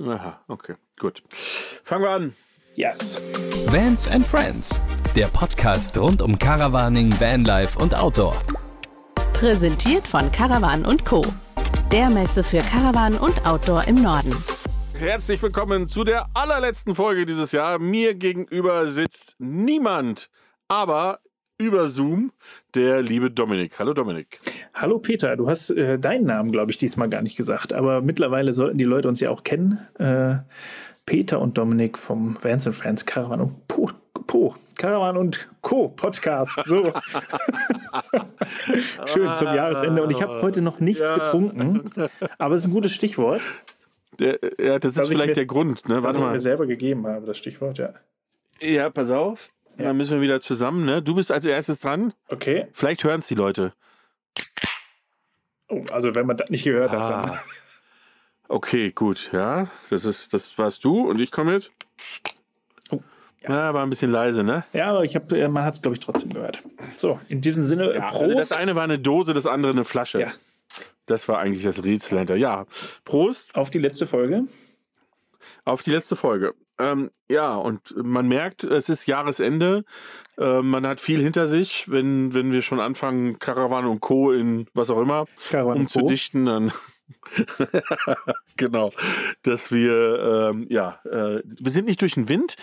Aha, okay, gut. Fangen wir an. Yes. Vans and Friends, der Podcast rund um Caravaning, Vanlife und Outdoor. Präsentiert von Caravan und Co. Der Messe für Caravan und Outdoor im Norden. Herzlich willkommen zu der allerletzten Folge dieses Jahr. Mir gegenüber sitzt niemand, aber über Zoom der liebe Dominik. Hallo Dominik. Hallo Peter, du hast äh, deinen Namen, glaube ich, diesmal gar nicht gesagt, aber mittlerweile sollten die Leute uns ja auch kennen. Äh, Peter und Dominik vom Vans and Friends Caravan und Po, Po Caravan und Co. Podcast. So. Schön zum Jahresende. Und ich habe heute noch nichts ja. getrunken, aber es ist ein gutes Stichwort. Der, ja, das ist vielleicht mir, der Grund. Ne? Was ich mir selber gegeben habe, das Stichwort, ja. Ja, pass auf. Ja. Dann müssen wir wieder zusammen. Ne? Du bist als erstes dran. Okay. Vielleicht hören es die Leute. Oh, also wenn man das nicht gehört ah. hat, dann. Okay, gut, ja. Das ist, das warst du und ich komme jetzt. Oh, ja. ja. war ein bisschen leise, ne? Ja, aber ich habe, man hat es, glaube ich, trotzdem gehört. So, in diesem Sinne, ja, Prost. Das eine war eine Dose, das andere eine Flasche. Ja. Das war eigentlich das Rätsel hinter. Ja, Prost. Auf die letzte Folge. Auf die letzte Folge. Ähm, ja, und man merkt, es ist Jahresende. Äh, man hat viel hinter sich. Wenn, wenn wir schon anfangen, Caravan und Co. in was auch immer Caravan umzudichten, dann genau, dass wir, ähm, ja, äh, wir sind nicht durch den Wind,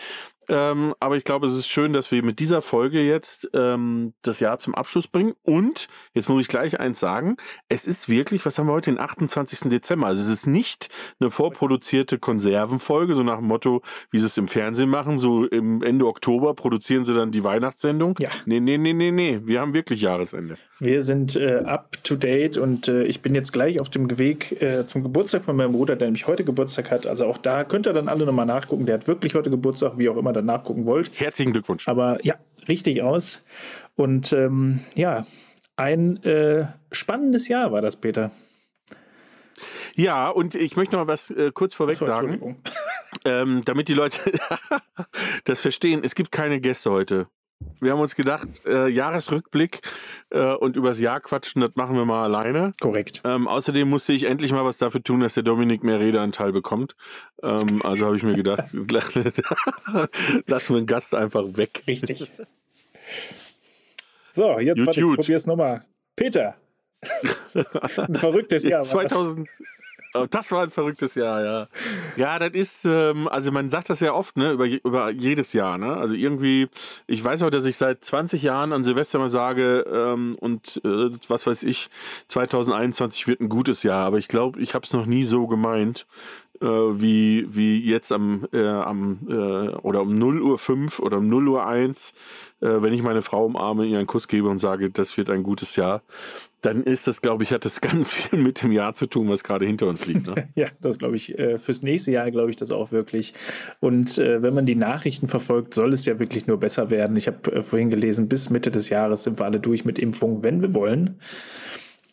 ähm, aber ich glaube, es ist schön, dass wir mit dieser Folge jetzt ähm, das Jahr zum Abschluss bringen. Und jetzt muss ich gleich eins sagen: Es ist wirklich, was haben wir heute, den 28. Dezember. Also, es ist nicht eine vorproduzierte Konservenfolge, so nach dem Motto, wie sie es im Fernsehen machen. So im Ende Oktober produzieren sie dann die Weihnachtssendung. Ja. Nee, nee, nee, nee, nee. Wir haben wirklich Jahresende. Wir sind äh, up to date und äh, ich bin jetzt gleich auf dem Weg äh, zum Geburtstag von meinem Bruder, der nämlich heute Geburtstag hat. Also, auch da könnt ihr dann alle nochmal nachgucken. Der hat wirklich heute Geburtstag, wie auch immer dann nachgucken wollt. Herzlichen Glückwunsch. Aber ja, richtig aus. Und ähm, ja, ein äh, spannendes Jahr war das, Peter. Ja, und ich möchte noch was äh, kurz vorweg so, sagen, ähm, damit die Leute das verstehen. Es gibt keine Gäste heute. Wir haben uns gedacht, äh, Jahresrückblick äh, und übers Jahr quatschen, das machen wir mal alleine. Korrekt. Ähm, außerdem musste ich endlich mal was dafür tun, dass der Dominik mehr Redeanteil bekommt. Ähm, also habe ich mir gedacht, lassen wir einen Gast einfach weg. Richtig. So, jetzt gut, warte, ich probier's nochmal. Peter. Ein verrücktes Jahr. 2000, Oh, das war ein verrücktes Jahr, ja. Ja, das ist, ähm, also man sagt das ja oft, ne, über, über jedes Jahr, ne? Also irgendwie, ich weiß auch, dass ich seit 20 Jahren an Silvester mal sage, ähm, und äh, was weiß ich, 2021 wird ein gutes Jahr, aber ich glaube, ich habe es noch nie so gemeint, äh, wie, wie jetzt am, äh, am äh, oder um 0 Uhr 5 oder um 0 Uhr 1, äh, wenn ich meine Frau umarme, ihr einen Kuss gebe und sage, das wird ein gutes Jahr dann ist das, glaube ich, hat das ganz viel mit dem Jahr zu tun, was gerade hinter uns liegt. Ne? ja, das glaube ich, äh, fürs nächste Jahr glaube ich das auch wirklich. Und äh, wenn man die Nachrichten verfolgt, soll es ja wirklich nur besser werden. Ich habe äh, vorhin gelesen, bis Mitte des Jahres sind wir alle durch mit Impfungen, wenn wir wollen.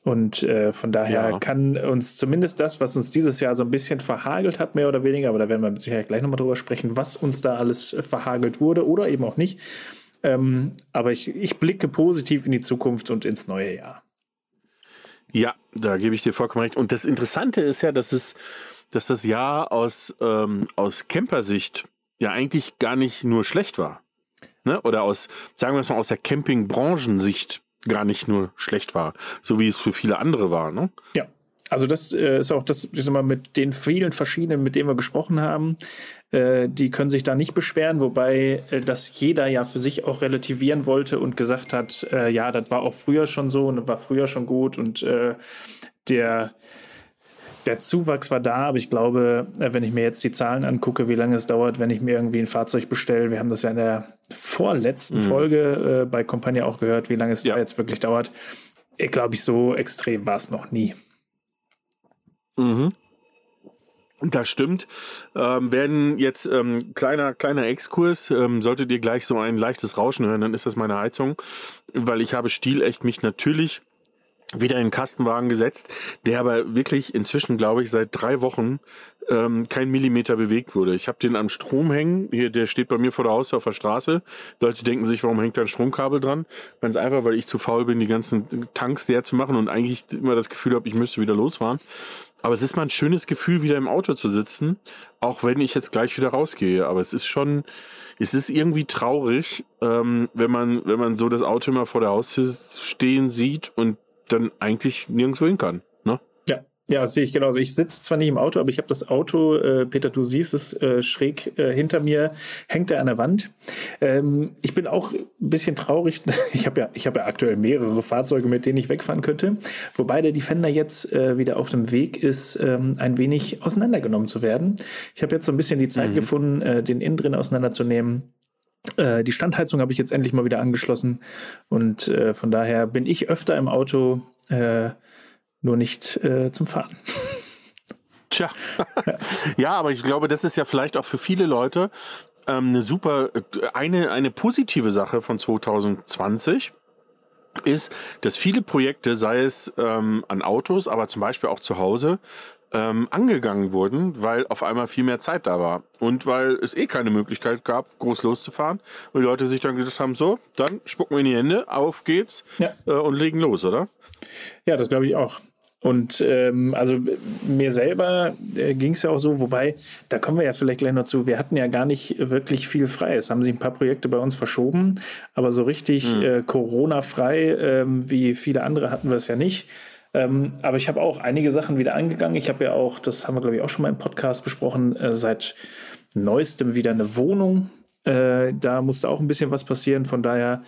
Und äh, von daher ja. kann uns zumindest das, was uns dieses Jahr so ein bisschen verhagelt hat, mehr oder weniger, aber da werden wir Sicherheit gleich nochmal drüber sprechen, was uns da alles verhagelt wurde oder eben auch nicht. Ähm, aber ich, ich blicke positiv in die Zukunft und ins neue Jahr. Ja, da gebe ich dir vollkommen recht. Und das Interessante ist ja, dass es, dass das Jahr aus, ähm, aus Campersicht ja eigentlich gar nicht nur schlecht war. Ne? Oder aus, sagen wir es mal, aus der Campingbranchen-Sicht gar nicht nur schlecht war, so wie es für viele andere war. Ne? Ja. Also das äh, ist auch das, ich sag mal, mit den vielen verschiedenen, mit denen wir gesprochen haben, äh, die können sich da nicht beschweren, wobei äh, das jeder ja für sich auch relativieren wollte und gesagt hat, äh, ja, das war auch früher schon so und war früher schon gut und äh, der der Zuwachs war da, aber ich glaube, äh, wenn ich mir jetzt die Zahlen angucke, wie lange es dauert, wenn ich mir irgendwie ein Fahrzeug bestelle, wir haben das ja in der vorletzten mhm. Folge äh, bei Compagnia auch gehört, wie lange es ja. da jetzt wirklich dauert. Ich glaube, ich so extrem war es noch nie. Mhm. Das stimmt. Ähm, werden jetzt ähm, kleiner kleiner Exkurs. Ähm, solltet ihr gleich so ein leichtes Rauschen hören, dann ist das meine Heizung, weil ich habe stilecht mich natürlich wieder in den Kastenwagen gesetzt, der aber wirklich inzwischen, glaube ich, seit drei Wochen ähm, kein Millimeter bewegt wurde. Ich habe den am Strom hängen. Hier, der steht bei mir vor der Haustür auf der Straße. Leute denken sich, warum hängt da ein Stromkabel dran? Ganz einfach, weil ich zu faul bin, die ganzen Tanks leer zu machen und eigentlich immer das Gefühl habe, ich müsste wieder losfahren. Aber es ist mal ein schönes Gefühl, wieder im Auto zu sitzen, auch wenn ich jetzt gleich wieder rausgehe. Aber es ist schon, es ist irgendwie traurig, ähm, wenn man, wenn man so das Auto immer vor der Haustür stehen sieht und dann eigentlich nirgendwo hin kann. Ja. Ja, das sehe ich genauso. Ich sitze zwar nicht im Auto, aber ich habe das Auto, äh, Peter, du siehst es äh, schräg äh, hinter mir, hängt er an der Wand. Ähm, ich bin auch ein bisschen traurig. Ich habe ja, ich habe ja aktuell mehrere Fahrzeuge, mit denen ich wegfahren könnte. Wobei der Defender jetzt äh, wieder auf dem Weg ist, ähm, ein wenig auseinandergenommen zu werden. Ich habe jetzt so ein bisschen die Zeit mhm. gefunden, äh, den innen drin auseinanderzunehmen. Äh, die Standheizung habe ich jetzt endlich mal wieder angeschlossen und äh, von daher bin ich öfter im Auto, äh, nur nicht äh, zum Fahren. Tja, ja, aber ich glaube, das ist ja vielleicht auch für viele Leute ähm, eine super, eine, eine positive Sache von 2020 ist, dass viele Projekte, sei es ähm, an Autos, aber zum Beispiel auch zu Hause, ähm, angegangen wurden, weil auf einmal viel mehr Zeit da war. Und weil es eh keine Möglichkeit gab, groß loszufahren. Und die Leute sich dann gedacht haben, so, dann spucken wir in die Hände, auf geht's ja. äh, und legen los, oder? Ja, das glaube ich auch. Und ähm, also mir selber äh, ging es ja auch so, wobei, da kommen wir ja vielleicht gleich noch zu, wir hatten ja gar nicht wirklich viel frei. Es haben sich ein paar Projekte bei uns verschoben, aber so richtig mhm. äh, Corona-frei, äh, wie viele andere hatten wir es ja nicht. Ähm, aber ich habe auch einige Sachen wieder angegangen. Ich habe ja auch, das haben wir glaube ich auch schon mal im Podcast besprochen, äh, seit neuestem wieder eine Wohnung. Äh, da musste auch ein bisschen was passieren. Von daher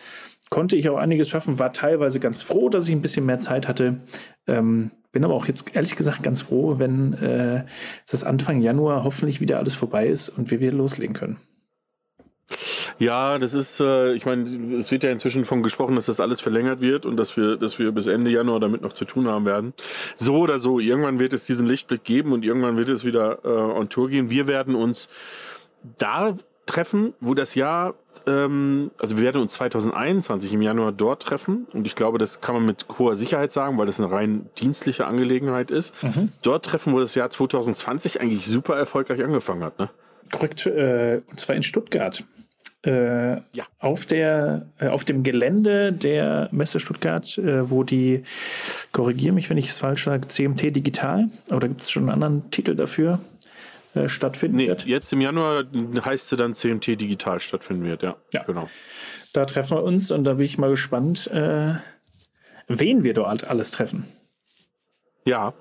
konnte ich auch einiges schaffen, war teilweise ganz froh, dass ich ein bisschen mehr Zeit hatte. Ähm, bin aber auch jetzt ehrlich gesagt ganz froh, wenn äh, das Anfang Januar hoffentlich wieder alles vorbei ist und wir wieder loslegen können. Ja, das ist, äh, ich meine, es wird ja inzwischen von gesprochen, dass das alles verlängert wird und dass wir, dass wir bis Ende Januar damit noch zu tun haben werden. So oder so, irgendwann wird es diesen Lichtblick geben und irgendwann wird es wieder äh, on Tour gehen. Wir werden uns da treffen, wo das Jahr, ähm, also wir werden uns 2021 im Januar dort treffen und ich glaube, das kann man mit hoher Sicherheit sagen, weil das eine rein dienstliche Angelegenheit ist. Mhm. Dort treffen, wo das Jahr 2020 eigentlich super erfolgreich angefangen hat. Ne? Korrekt, äh, und zwar in Stuttgart äh, ja. auf, der, äh, auf dem Gelände der Messe Stuttgart, äh, wo die, korrigiere mich, wenn ich es falsch sage, CMT Digital, oder gibt es schon einen anderen Titel dafür, äh, stattfinden nee, wird? Jetzt im Januar heißt sie dann CMT Digital stattfinden wird, ja. Ja, genau. Da treffen wir uns und da bin ich mal gespannt, äh, wen wir dort alles treffen. Ja,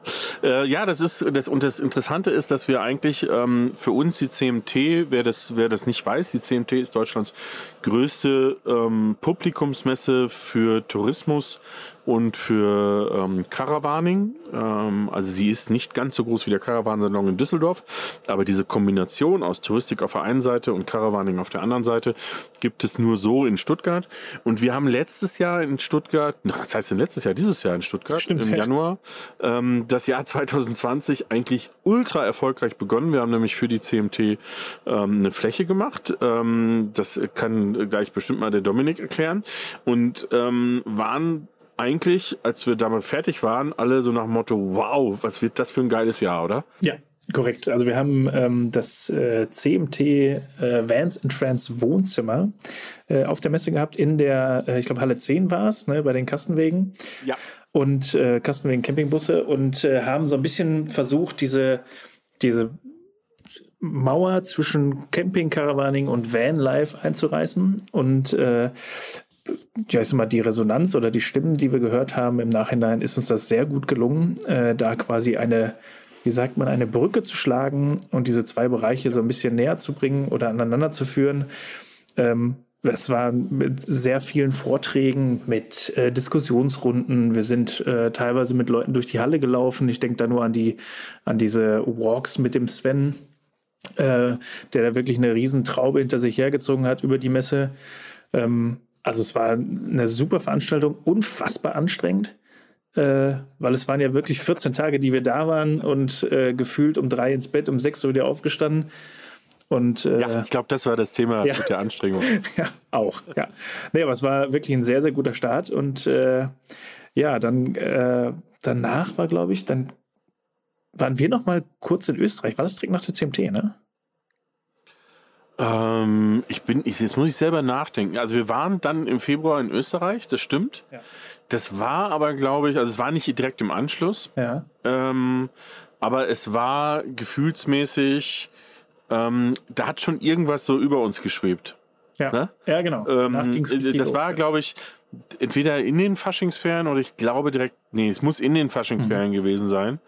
äh, ja, das ist das und das Interessante ist, dass wir eigentlich ähm, für uns die CMT, wer das wer das nicht weiß, die CMT ist Deutschlands größte ähm, Publikumsmesse für Tourismus und für ähm, Caravaning. Ähm, also sie ist nicht ganz so groß wie der Caravansalon in Düsseldorf, aber diese Kombination aus Touristik auf der einen Seite und Caravaning auf der anderen Seite gibt es nur so in Stuttgart. Und wir haben letztes Jahr in Stuttgart, was heißt denn letztes Jahr, dieses Jahr in Stuttgart Stimmt, im Januar, ähm, das Jahr 2020 eigentlich ultra erfolgreich begonnen. Wir haben nämlich für die CMT ähm, eine Fläche gemacht. Ähm, das kann gleich bestimmt mal der Dominik erklären. Und ähm, waren eigentlich, als wir damit fertig waren, alle so nach dem Motto, wow, was wird das für ein geiles Jahr, oder? Ja, Korrekt. Also wir haben ähm, das äh, CMT äh, Vans and Friends Wohnzimmer äh, auf der Messe gehabt in der, äh, ich glaube Halle 10 war es, ne, bei den Kastenwegen. Ja. Und äh, Kastenwegen Campingbusse und äh, haben so ein bisschen versucht, diese, diese Mauer zwischen Camping, Caravaning und Vanlife einzureißen und äh, ja, ich sag mal, die Resonanz oder die Stimmen, die wir gehört haben im Nachhinein, ist uns das sehr gut gelungen, äh, da quasi eine, wie sagt man, eine Brücke zu schlagen und diese zwei Bereiche so ein bisschen näher zu bringen oder aneinander zu führen. Ähm, es war mit sehr vielen Vorträgen, mit äh, Diskussionsrunden. Wir sind äh, teilweise mit Leuten durch die Halle gelaufen. Ich denke da nur an die, an diese Walks mit dem Sven, äh, der da wirklich eine Riesentraube hinter sich hergezogen hat über die Messe. Ähm, also es war eine super Veranstaltung, unfassbar anstrengend, äh, weil es waren ja wirklich 14 Tage, die wir da waren und äh, gefühlt um drei ins Bett, um sechs Uhr wieder aufgestanden. Und, äh, ja, ich glaube, das war das Thema ja. mit der Anstrengung. ja, auch, ja. Nee, aber es war wirklich ein sehr, sehr guter Start. Und äh, ja, dann äh, danach war, glaube ich, dann waren wir noch mal kurz in Österreich. War das direkt nach der CMT, ne? Ähm, ich bin, ich, jetzt muss ich selber nachdenken. Also wir waren dann im Februar in Österreich, das stimmt. Ja. Das war aber, glaube ich, also es war nicht direkt im Anschluss. Ja. Ähm, aber es war gefühlsmäßig, ähm, da hat schon irgendwas so über uns geschwebt. Ja, Ne? ja genau. Ähm, richtig das war, glaube ich, entweder in den Faschingsferien oder ich glaube direkt, nee, es muss in den Faschingsferien gewesen sein,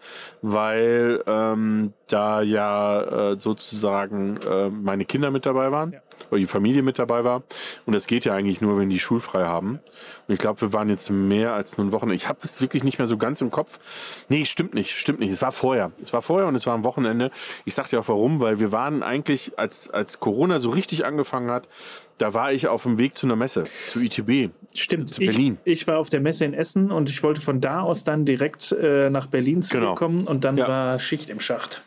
weil ähm, da ja äh, sozusagen äh, meine Kinder mit dabei waren Ja. oder die Familie mit dabei war. Und das geht ja eigentlich nur, wenn die schulfrei haben. Und ich glaube, wir waren jetzt mehr als nur ein Wochenende. Ich habe es wirklich nicht mehr so ganz im Kopf. Nee, stimmt nicht, stimmt nicht. Es war vorher. Es war vorher und es war am Wochenende. Ich sag dir auch warum, weil wir waren eigentlich, als, als Corona so richtig angefangen hat, da war ich auf dem Weg zu einer Messe, zu ITB. Stimmt. zu Berlin. Ich, ich war auf der Messe in Essen und ich wollte von da aus dann direkt äh, nach Berlin Genau. zurückkommen und dann Ja. war Schicht im Schacht.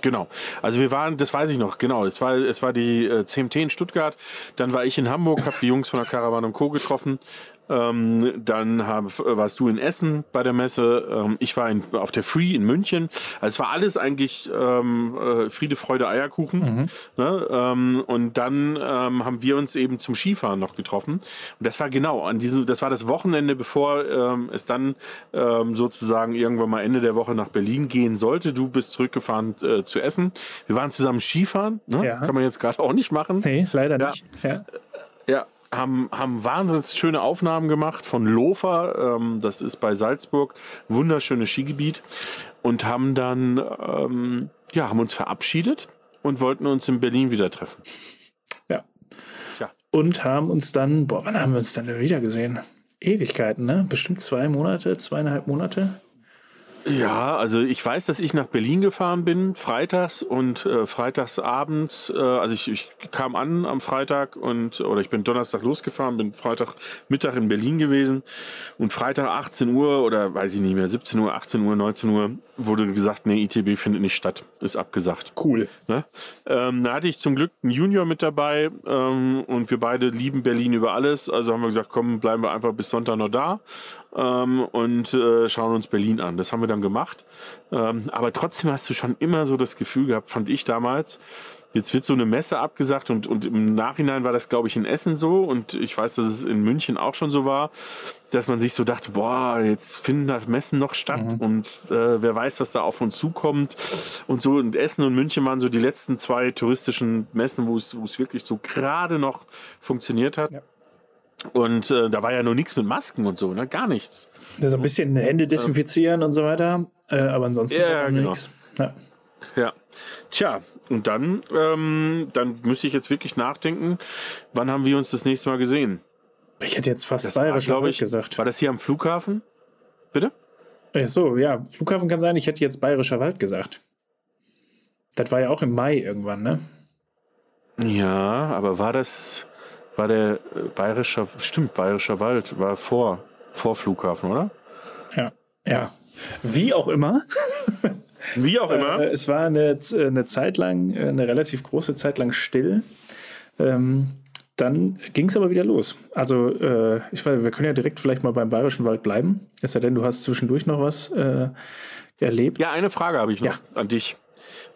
Genau. Also wir waren, das weiß ich noch, genau. Es war, es war die äh, CMT in Stuttgart. Dann war ich in Hamburg, habe die Jungs von der Caravan und Co. getroffen. Ähm, dann hab, warst du in Essen bei der Messe. Ähm, ich war in, auf der Free in München. Also es war alles eigentlich ähm, äh, Friede, Freude, Eierkuchen. Ne? Ähm, und dann ähm, haben wir uns eben zum Skifahren noch getroffen. Und das war genau an diesem, das war das Wochenende, bevor ähm, es dann sozusagen irgendwann mal Ende der Woche nach Berlin gehen sollte. Du bist zurückgefahren äh, zu Essen. Wir waren zusammen Skifahren. Ne? Ja. Kann man jetzt gerade auch nicht machen. Nee, leider Ja. nicht. Ja. Ja, haben, haben wahnsinnig schöne Aufnahmen gemacht von Lofer, ähm, das ist bei Salzburg, wunderschönes Skigebiet und haben dann, ähm, ja, haben uns verabschiedet und wollten uns in Berlin wieder treffen. ja. Tja. Und haben uns dann, boah, wann haben wir uns denn wieder gesehen? Ewigkeiten, ne? Bestimmt zwei Monate, zweieinhalb Monate. Ja, also ich weiß, dass ich nach Berlin gefahren bin, freitags und äh, freitags abends, äh, also ich, ich kam an am Freitag und, oder ich bin Donnerstag losgefahren, bin Freitag Mittag in Berlin gewesen und Freitag 18 Uhr oder weiß ich nicht mehr, 17 Uhr, 18 Uhr, 19 Uhr wurde gesagt, nee, ITB findet nicht statt, ist abgesagt. Cool. Ne? Ähm, da hatte ich zum Glück einen Junior mit dabei ähm, und wir beide lieben Berlin über alles. Also haben wir gesagt, komm, bleiben wir einfach bis Sonntag noch da ähm, und äh, schauen uns Berlin an. Das haben wir dann gemacht. Ähm, aber trotzdem hast du schon immer so das Gefühl gehabt, fand ich damals, Jetzt wird so eine Messe abgesagt und, und im Nachhinein war das, glaube ich, in Essen so und ich weiß, dass es in München auch schon so war, dass man sich so dachte, boah, jetzt finden da Messen noch statt und äh, wer weiß, was da auf uns zukommt und so. Und Essen und München waren so die letzten zwei touristischen Messen, wo es wo es wirklich so gerade noch funktioniert hat. Ja. Und äh, da war ja noch nichts mit Masken und so, ne? gar nichts. So ein bisschen Hände desinfizieren und so weiter. Äh, aber ansonsten Ja, genau. nix. Ja. Ja. Tja, und dann, ähm, dann müsste ich jetzt wirklich nachdenken, wann haben wir uns das nächste Mal gesehen? Ich hätte jetzt fast Das bayerisch glaube ich, gesagt. war das hier am Flughafen? Bitte? Ach so, ja, Flughafen kann sein, ich hätte jetzt bayerischer Wald gesagt. Das war ja auch im Mai irgendwann, ne? Ja, aber war das, war der äh, bayerischer, stimmt, bayerischer Wald, war vor, vor Flughafen, oder? Ja. Ja. Wie auch immer. Wie auch immer. Äh, es war eine, eine Zeit lang, äh, eine relativ große Zeit lang still. Ähm, dann ging es aber wieder los. Also, äh, ich weiß, wir können ja direkt vielleicht mal beim Bayerischen Wald bleiben. Es sei denn, du hast zwischendurch noch was äh, erlebt. Ja, eine Frage habe ich noch Ja. an dich.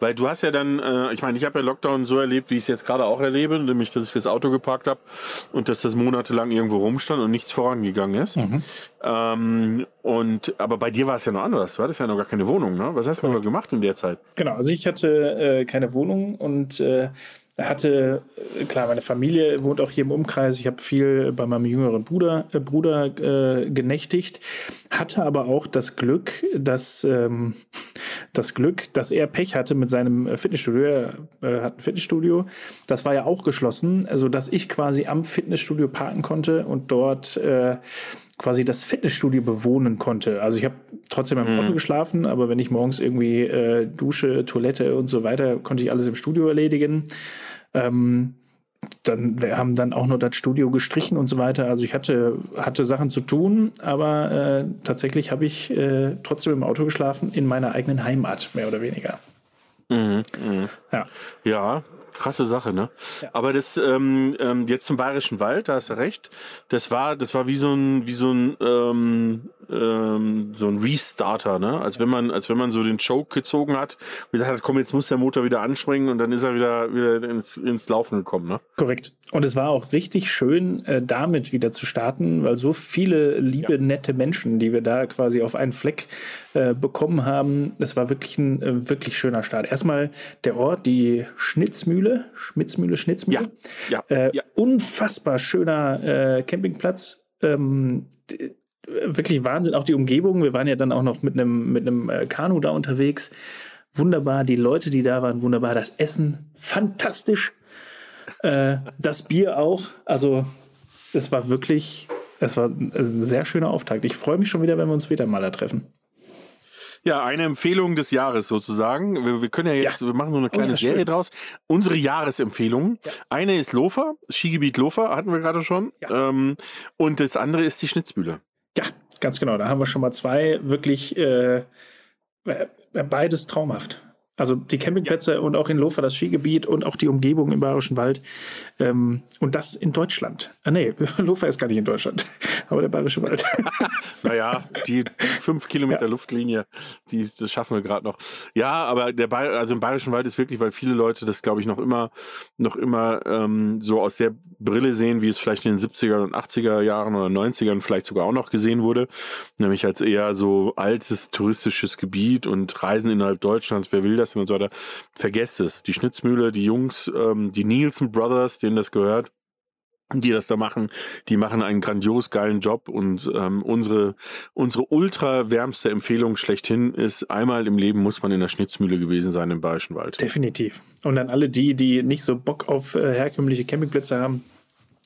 Weil du hast ja dann, äh, ich meine, ich habe ja Lockdown so erlebt, wie ich es jetzt gerade auch erlebe, nämlich, dass ich das Auto geparkt habe und dass das monatelang irgendwo rumstand und nichts vorangegangen ist. Ähm, und aber bei dir war es ja noch anders. Du hattest ja noch gar keine Wohnung, ne? Was hast du noch gemacht in der Zeit? Genau, also ich hatte äh, keine Wohnung und äh, hatte, äh, klar, meine Familie wohnt auch hier im Umkreis. Ich habe viel bei meinem jüngeren Bruder, äh, Bruder äh, genächtigt, hatte aber auch das Glück, dass ähm, das Glück, dass er Pech hatte mit seinem äh, Fitnessstudio. Er äh, hat ein Fitnessstudio. Das war ja auch geschlossen, also dass ich quasi am Fitnessstudio parken konnte und dort äh, quasi das Fitnessstudio bewohnen konnte. Also ich habe trotzdem im Auto geschlafen, aber wenn ich morgens irgendwie äh, Dusche, Toilette und so weiter, konnte ich alles im Studio erledigen. Ähm, dann wir haben dann auch nur das Studio gestrichen und so weiter. Also ich hatte, hatte Sachen zu tun, aber äh, tatsächlich habe ich äh, trotzdem im Auto geschlafen in meiner eigenen Heimat, mehr oder weniger. Mhm, mh. Ja. Ja, krasse Sache, ne? Ja. Aber das ähm, ähm, jetzt zum Bayerischen Wald, da hast du recht. Das war, das war wie so ein, wie so ein, ähm, ähm, so ein Restarter, ne? Als wenn man, als wenn man so den Choke gezogen hat, und gesagt hat, komm, jetzt muss der Motor wieder anspringen und dann ist er wieder, wieder ins, ins Laufen gekommen, ne? Korrekt. Und es war auch richtig schön, äh, damit wieder zu starten, weil so viele liebe, nette Menschen, die wir da quasi auf einen Fleck äh, bekommen haben, es war wirklich ein äh, wirklich schöner Start. Erstmal der Ort, die Schnitzmühle, Schmitzmühle, Schnitzmühle. Ja, Äh, ja. Unfassbar schöner äh, Campingplatz. Ähm, wirklich Wahnsinn. Auch die Umgebung. Wir waren ja dann auch noch mit einem mit einem äh, Kanu da unterwegs. Wunderbar. Die Leute, die da waren, wunderbar. Das Essen, fantastisch. Äh, das Bier auch. Also, es war wirklich, es war ein sehr schöner Auftakt. Ich freue mich schon wieder, wenn wir uns wieder mal da treffen. Ja, eine Empfehlung des Jahres sozusagen. Wir, wir können ja jetzt, wir machen so eine kleine ja, schön. Serie draus. Unsere Jahresempfehlungen. Eine ist Lofer, Skigebiet Lofer, hatten wir gerade schon. Ja. Ähm, und das andere ist die Schnitzbühle. Ja, ganz genau. Da haben wir schon mal zwei wirklich äh, äh, beides traumhaft. Also die Campingplätze und auch in Lofer das Skigebiet und auch die Umgebung im Bayerischen Wald. Ähm, und das in Deutschland. Ah, nee, Lofer ist gar nicht in Deutschland, aber der Bayerische Wald. Naja, die fünf Kilometer Luftlinie, die, das schaffen wir gerade noch. Ja, aber der Bayer, also im Bayerischen Wald ist wirklich, weil viele Leute das, glaube ich, noch immer, noch immer ähm, so aus der Brille sehen, wie es vielleicht in den 70er und 80er Jahren oder 90ern vielleicht sogar auch noch gesehen wurde. Nämlich als eher so altes touristisches Gebiet und Reisen innerhalb Deutschlands, wer will das und so weiter. Vergesst es. Die Schnitzmühle, die Jungs, ähm, die Nielsen Brothers, denen das gehört, die das da machen, die machen einen grandios geilen Job und ähm, unsere, unsere ultra wärmste Empfehlung schlechthin ist, einmal im Leben muss man in der Schnitzmühle gewesen sein im Bayerischen Wald. Definitiv. Und dann alle die, die nicht so Bock auf äh, herkömmliche Campingplätze haben,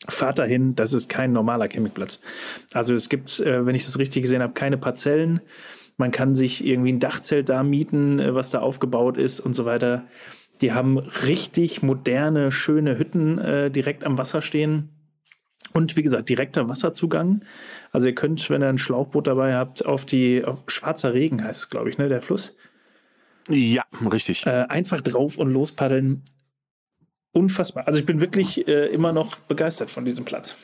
fahrt dahin. Das ist kein normaler Campingplatz. Also es gibt, äh, wenn ich das richtig gesehen habe, keine Parzellen. Man kann sich irgendwie ein Dachzelt da mieten, äh, was da aufgebaut ist und so weiter. Die haben richtig moderne, schöne Hütten äh, direkt am Wasser stehen. Und wie gesagt, direkter Wasserzugang. Also ihr könnt, wenn ihr ein Schlauchboot dabei habt, auf die auf Schwarzer Regen heißt es, glaube ich, ne, der Fluss Ja, richtig. äh, einfach drauf und lospaddeln. Unfassbar. Also ich bin wirklich äh, immer noch begeistert von diesem Platz.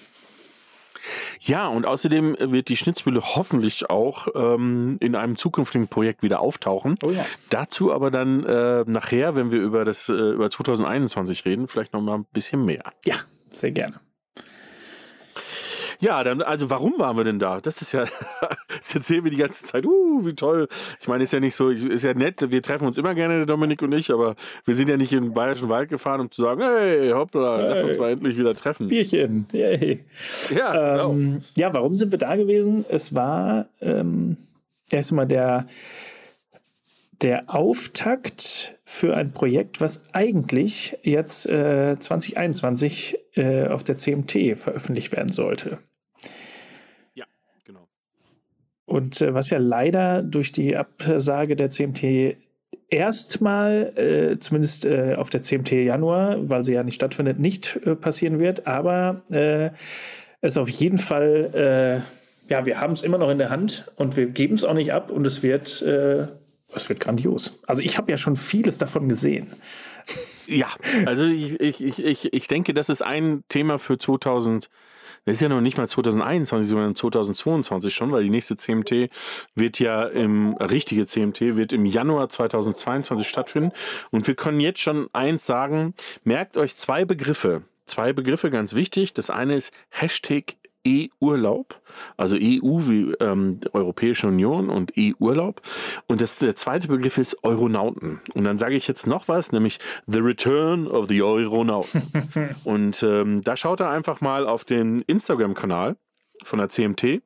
Ja, und außerdem wird die Schnitzmühle hoffentlich auch ähm, in einem zukünftigen Projekt wieder auftauchen. Oh ja. Dazu aber dann äh, nachher, wenn wir über das äh, über 2021 reden, vielleicht noch mal ein bisschen mehr. Ja, sehr gerne. Ja, dann, also warum waren wir denn da? Das ist ja, das erzählen wir die ganze Zeit, uh, wie toll. Ich meine, ist ja nicht so, ist ja nett, wir treffen uns immer gerne, der Dominik und ich, aber wir sind ja nicht in den Bayerischen Wald gefahren, um zu sagen, hey, hoppla, lass uns Hey. mal endlich wieder treffen. Bierchen. Yay. Ja, genau. Ähm, ja, warum sind wir da gewesen? Es war ähm, erstmal der, der Auftakt für ein Projekt, was eigentlich jetzt äh, 2021 äh, auf der CMT veröffentlicht werden sollte. ja, genau. Und äh, was ja leider durch die Absage der CMT erstmal, äh, zumindest äh, auf der CMT Januar, weil sie ja nicht stattfindet, nicht äh, passieren wird. Aber äh, es auf jeden Fall, äh, ja, wir haben es immer noch in der Hand und wir geben es auch nicht ab und es wird, äh, es wird grandios. Also ich habe ja schon vieles davon gesehen. Ja, also ich, ich, ich, ich, denke, das ist ein Thema für 2000. Das ist ja noch nicht mal 2021, sondern 2022 schon, weil die nächste CMT wird ja im, äh, richtige CMT wird im Januar 2022 stattfinden. Und wir können jetzt schon eins sagen, merkt euch zwei Begriffe. Zwei Begriffe ganz wichtig. Das eine ist Hashtag E-Urlaub, also EU wie ähm, Europäische Union und E-Urlaub. Und das, der zweite Begriff ist Euronauten. Und dann sage ich jetzt noch was, nämlich The Return of the Euronauten. und ähm, da schaut er einfach mal auf den Instagram-Kanal von der CMT.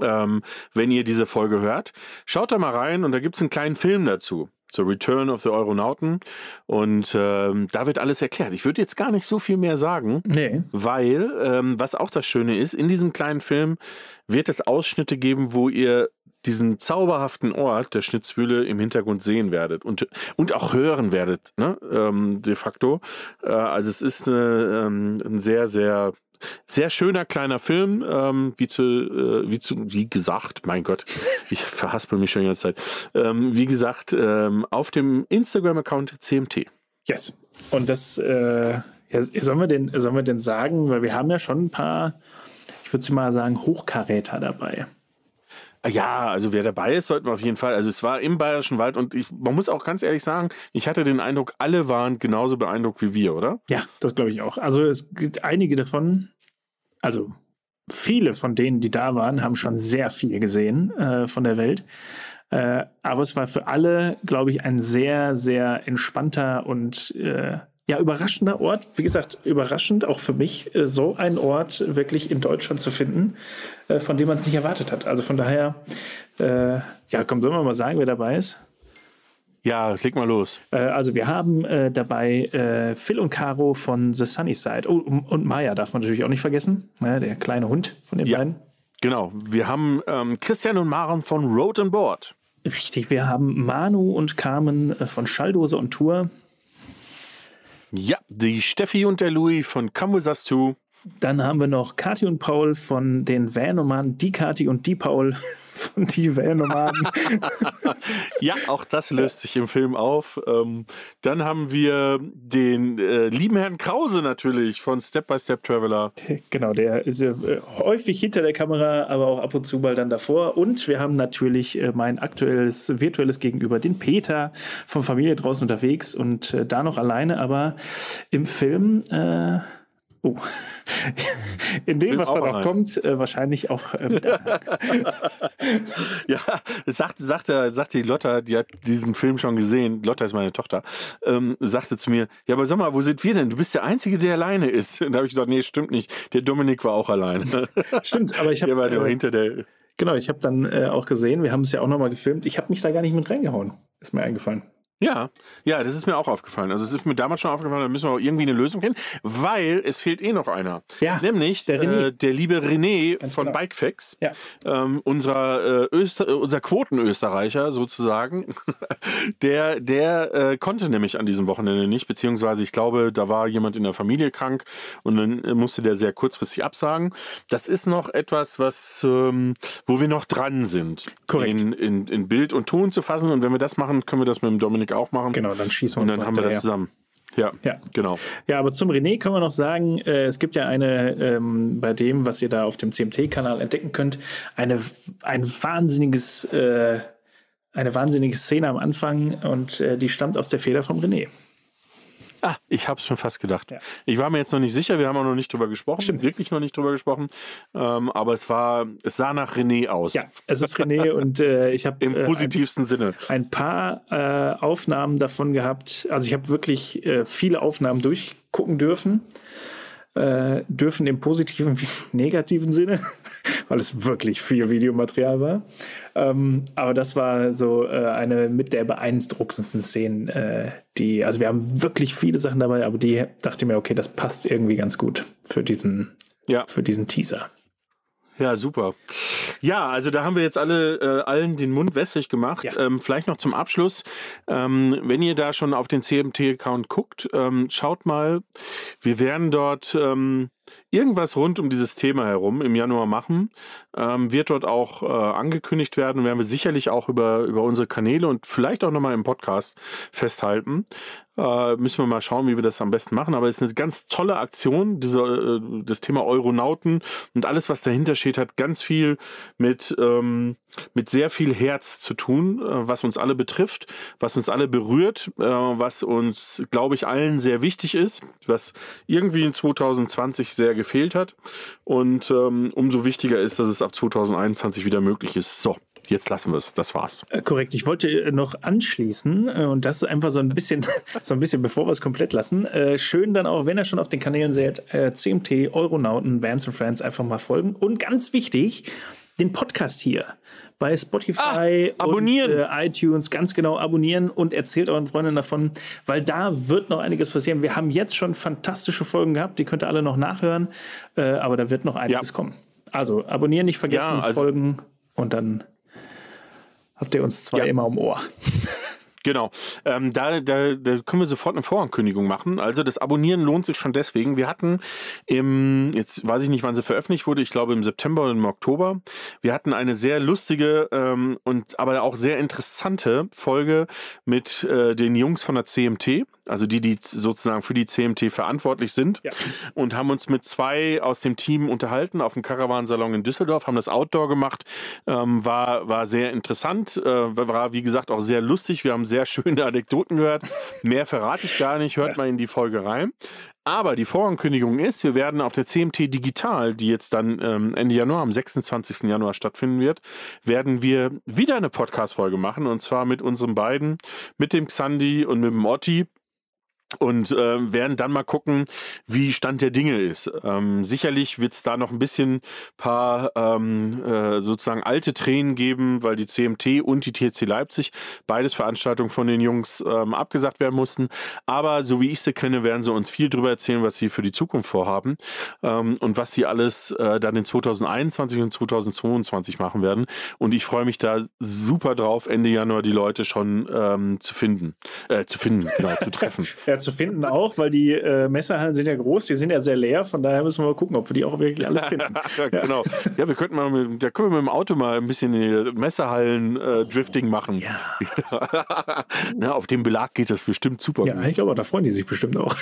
Ähm, wenn ihr diese Folge hört, schaut da mal rein und da gibt es einen kleinen Film dazu. Zur Return of the Euronauten. Und ähm, da wird alles erklärt. Ich würde jetzt gar nicht so viel mehr sagen. Nee. Weil, ähm, was auch das Schöne ist, in diesem kleinen Film wird es Ausschnitte geben, wo ihr diesen zauberhaften Ort der Schnitzwühle im Hintergrund sehen werdet und, und auch hören werdet, ne? ähm, de facto. Äh, also es ist äh, ähm, ein sehr, sehr sehr schöner kleiner Film, ähm, wie zu, äh, wie zu, wie gesagt, mein Gott, ich verhaspel mich schon die ganze Zeit. Ähm, wie gesagt, ähm, auf dem Instagram-Account CMT. Yes. Und das, äh, ja, sollen wir denn, sollen wir denn sagen, weil wir haben ja schon ein paar, ich würde mal sagen, Hochkaräter dabei. Ja, also wer dabei ist, sollten wir auf jeden Fall. Also es war im Bayerischen Wald und ich, man muss auch ganz ehrlich sagen, ich hatte den Eindruck, alle waren genauso beeindruckt wie wir, oder? Ja, das glaube ich auch. Also es gibt einige davon, also viele von denen, die da waren, haben schon sehr viel gesehen äh, von der Welt. Äh, aber es war für alle, glaube ich, ein sehr, sehr entspannter und äh, ja, überraschender Ort. Wie gesagt, überraschend auch für mich, äh, so einen Ort wirklich in Deutschland zu finden, äh, von dem man es nicht erwartet hat. Also von daher, äh, ja, komm, sollen wir mal sagen, wer dabei ist? Ja, leg mal los. Äh, also wir haben äh, dabei äh, Phil und Caro von The Sunny Side. Oh, und Maya darf man natürlich auch nicht vergessen. Ja, der kleine Hund von den Ja. beiden. Genau. Wir haben ähm, Christian und Maren von Road and Board. Richtig, wir haben Manu und Carmen äh, von Schalldose und Tour. Ja, die Steffi und der Louis von Camusas 2. Dann haben wir noch Kati und Paul von den Vanomanen, die Kati und die Paul von die Vanomanen. Ja, auch das löst sich im Film auf. Ähm, dann haben wir den äh, lieben Herrn Krause natürlich von Step by Step Traveler. genau, der ist äh, häufig hinter der Kamera, aber auch ab und zu mal dann davor. Und wir haben natürlich äh, mein aktuelles virtuelles Gegenüber, den Peter von Familie draußen unterwegs und da noch alleine, aber im Film. Äh, Oh. In dem, was da noch kommt, äh, wahrscheinlich auch äh, mit Ja, sagt, sagte, sagte die Lotta, die hat diesen Film schon gesehen. Lotta ist meine Tochter. Ähm, sagte zu mir, ja, aber sag mal, wo sind wir denn? Du bist der Einzige, der alleine ist. Und da habe ich gesagt, nee, stimmt nicht. Der Dominik war auch alleine. Stimmt, aber ich Der war habe nur äh, hinter der. genau, ich habe dann äh, auch gesehen, wir haben es ja auch nochmal gefilmt. Ich habe mich da gar nicht mit reingehauen. Ist mir eingefallen. Ja, ja, das ist mir auch aufgefallen. Also es ist mir damals schon aufgefallen, da müssen wir auch irgendwie eine Lösung finden, weil es fehlt eh noch einer. Ja, Nämlich der René. äh, der liebe René von genau. Bikefax, Ja. ähm, unserer, äh, Öster, äh, unser Quotenösterreicher sozusagen, der, der äh, konnte nämlich an diesem Wochenende nicht, beziehungsweise ich glaube, da war jemand in der Familie krank und dann äh, musste der sehr kurzfristig absagen. Das ist noch etwas, was, ähm, wo wir noch dran sind, Korrekt. In, in, in Bild und Ton zu fassen und wenn wir das machen, können wir das mit dem Dominik auch machen. Genau, dann schießen wir Und uns dann haben wir das zusammen. Ja, Ja. genau. Ja, aber zum René können wir noch sagen, äh, es gibt ja eine, ähm, bei dem, was ihr da auf dem CMT-Kanal entdecken könnt, eine, ein wahnsinniges, äh, eine wahnsinnige Szene am Anfang und äh, die stammt aus der Feder vom René. Ah, ich habe es mir fast gedacht. Ja. Ich war mir jetzt noch nicht sicher, wir haben auch noch nicht drüber gesprochen, wirklich noch nicht drüber gesprochen. Ähm, aber es war, es sah nach René aus. Ja, es ist René und äh, ich habe Im äh, positivsten Sinne. ein paar äh, Aufnahmen davon gehabt. Also ich habe wirklich äh, viele Aufnahmen durchgucken dürfen. Äh, dürfen im positiven wie im negativen Sinne, weil es wirklich viel Videomaterial war. Ähm, aber das war so äh, eine mit der beeindruckendsten Szenen, äh, die, also wir haben wirklich viele Sachen dabei, aber die dachte ich mir, okay, das passt irgendwie ganz gut für diesen, Ja. für diesen Teaser. Ja, super. Ja, also da haben wir jetzt alle äh, allen den Mund wässrig gemacht. Ja. Ähm, vielleicht noch zum Abschluss, ähm, wenn ihr da schon auf den CMT-Account guckt, ähm, schaut mal, wir werden dort ähm, irgendwas rund um dieses Thema herum im Januar machen. Ähm, wird dort auch äh, angekündigt werden, werden wir sicherlich auch über, über unsere Kanäle und vielleicht auch nochmal im Podcast festhalten. Äh, müssen wir mal schauen, wie wir das am besten machen. Aber es ist eine ganz tolle Aktion, diese, äh, das Thema Euronauten und alles, was dahinter steht, hat ganz viel mit, ähm, mit sehr viel Herz zu tun, äh, was uns alle betrifft, was uns alle berührt, äh, was uns, glaube ich, allen sehr wichtig ist, was irgendwie in 2020 sehr gefehlt hat. Und ähm, umso wichtiger ist, dass es ab 2021 wieder möglich ist. So, jetzt lassen wir es. Das war's. Äh, Korrekt. Ich wollte äh, noch anschließen äh, und das einfach so ein bisschen, so ein bisschen, bevor wir es komplett lassen. Schön dann auch, wenn ihr schon auf den Kanälen seht, CMT, Euronauten, Vans and Friends einfach mal folgen und ganz wichtig, den Podcast hier bei Spotify Ah, abonnieren. und äh, iTunes ganz genau abonnieren und erzählt euren Freunden davon, weil da wird noch einiges passieren. Wir haben jetzt schon fantastische Folgen gehabt, die könnt ihr alle noch nachhören, äh, aber da wird noch einiges Ja. kommen. Also abonnieren nicht vergessen, Ja, also- folgen und dann habt ihr uns zwei Ja. immer im Ohr. Genau. Ähm, da, da, da können wir sofort eine Vorankündigung machen. Also das Abonnieren lohnt sich schon deswegen. Wir hatten im, jetzt weiß ich nicht, wann sie veröffentlicht wurde, ich glaube im September oder im Oktober. Wir hatten eine sehr lustige ähm, und aber auch sehr interessante Folge mit äh, den Jungs von der CMT, also die, die sozusagen für die CMT verantwortlich sind. Ja. Und haben uns mit zwei aus dem Team unterhalten auf dem Caravansalon in Düsseldorf, haben das Outdoor gemacht. Ähm, war, war sehr interessant, äh, war wie gesagt auch sehr lustig. Wir haben sehr schöne Anekdoten gehört. Mehr verrate ich gar nicht, hört mal in die Folge rein. Aber die Vorankündigung ist, wir werden auf der CMT Digital, die jetzt dann ähm, Ende Januar, am 26. Januar stattfinden wird, werden wir wieder eine Podcast-Folge machen. Und zwar mit unseren beiden, mit dem Xandi und mit dem Otti und äh, werden dann mal gucken, wie Stand der Dinge ist. Ähm, sicherlich wird es da noch ein bisschen paar ähm, äh, sozusagen alte Tränen geben, weil die CMT und die THC Leipzig, beides Veranstaltungen von den Jungs ähm, abgesagt werden mussten. Aber so wie ich sie kenne, werden sie uns viel darüber erzählen, was sie für die Zukunft vorhaben ähm, und was sie alles äh, dann in 2021 und 2022 machen werden. Und ich freue mich da super drauf, Ende Januar die Leute schon ähm, zu finden, äh, zu finden, genau, zu treffen. Ja, zu finden auch, weil die äh, Messerhallen sind ja groß, die sind ja sehr leer, von daher müssen wir mal gucken, ob wir die auch wirklich alle finden. ja, genau. Ja, wir könnten mal mit, da können wir mit dem Auto mal ein bisschen Messerhallen-Drifting äh, machen. Ja. Na, auf dem Belag geht das bestimmt super Ja, gut. ich glaube, da freuen die sich bestimmt auch.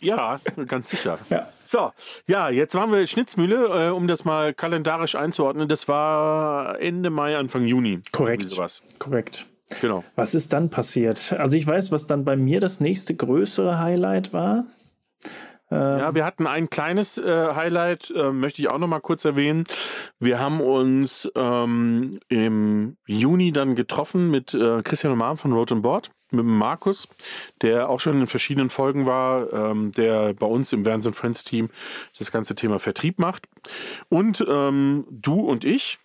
Ja, ganz sicher. Ja. So, ja, jetzt waren wir Schnitzmühle, äh, um das mal kalendarisch einzuordnen. Das war Ende Mai, Anfang Juni. Korrekt. Korrekt. Genau. Was ist dann passiert? Also ich weiß, was dann bei mir das nächste größere Highlight war. Ja, wir hatten ein kleines äh, Highlight, äh, möchte ich auch noch mal kurz erwähnen. Wir haben uns ähm, im Juni dann getroffen mit äh, Christian Oman von Road and Board, mit Markus, der auch schon in verschiedenen Folgen war, ähm, der bei uns im Vans Friends Team das ganze Thema Vertrieb macht. Und ähm, du und ich,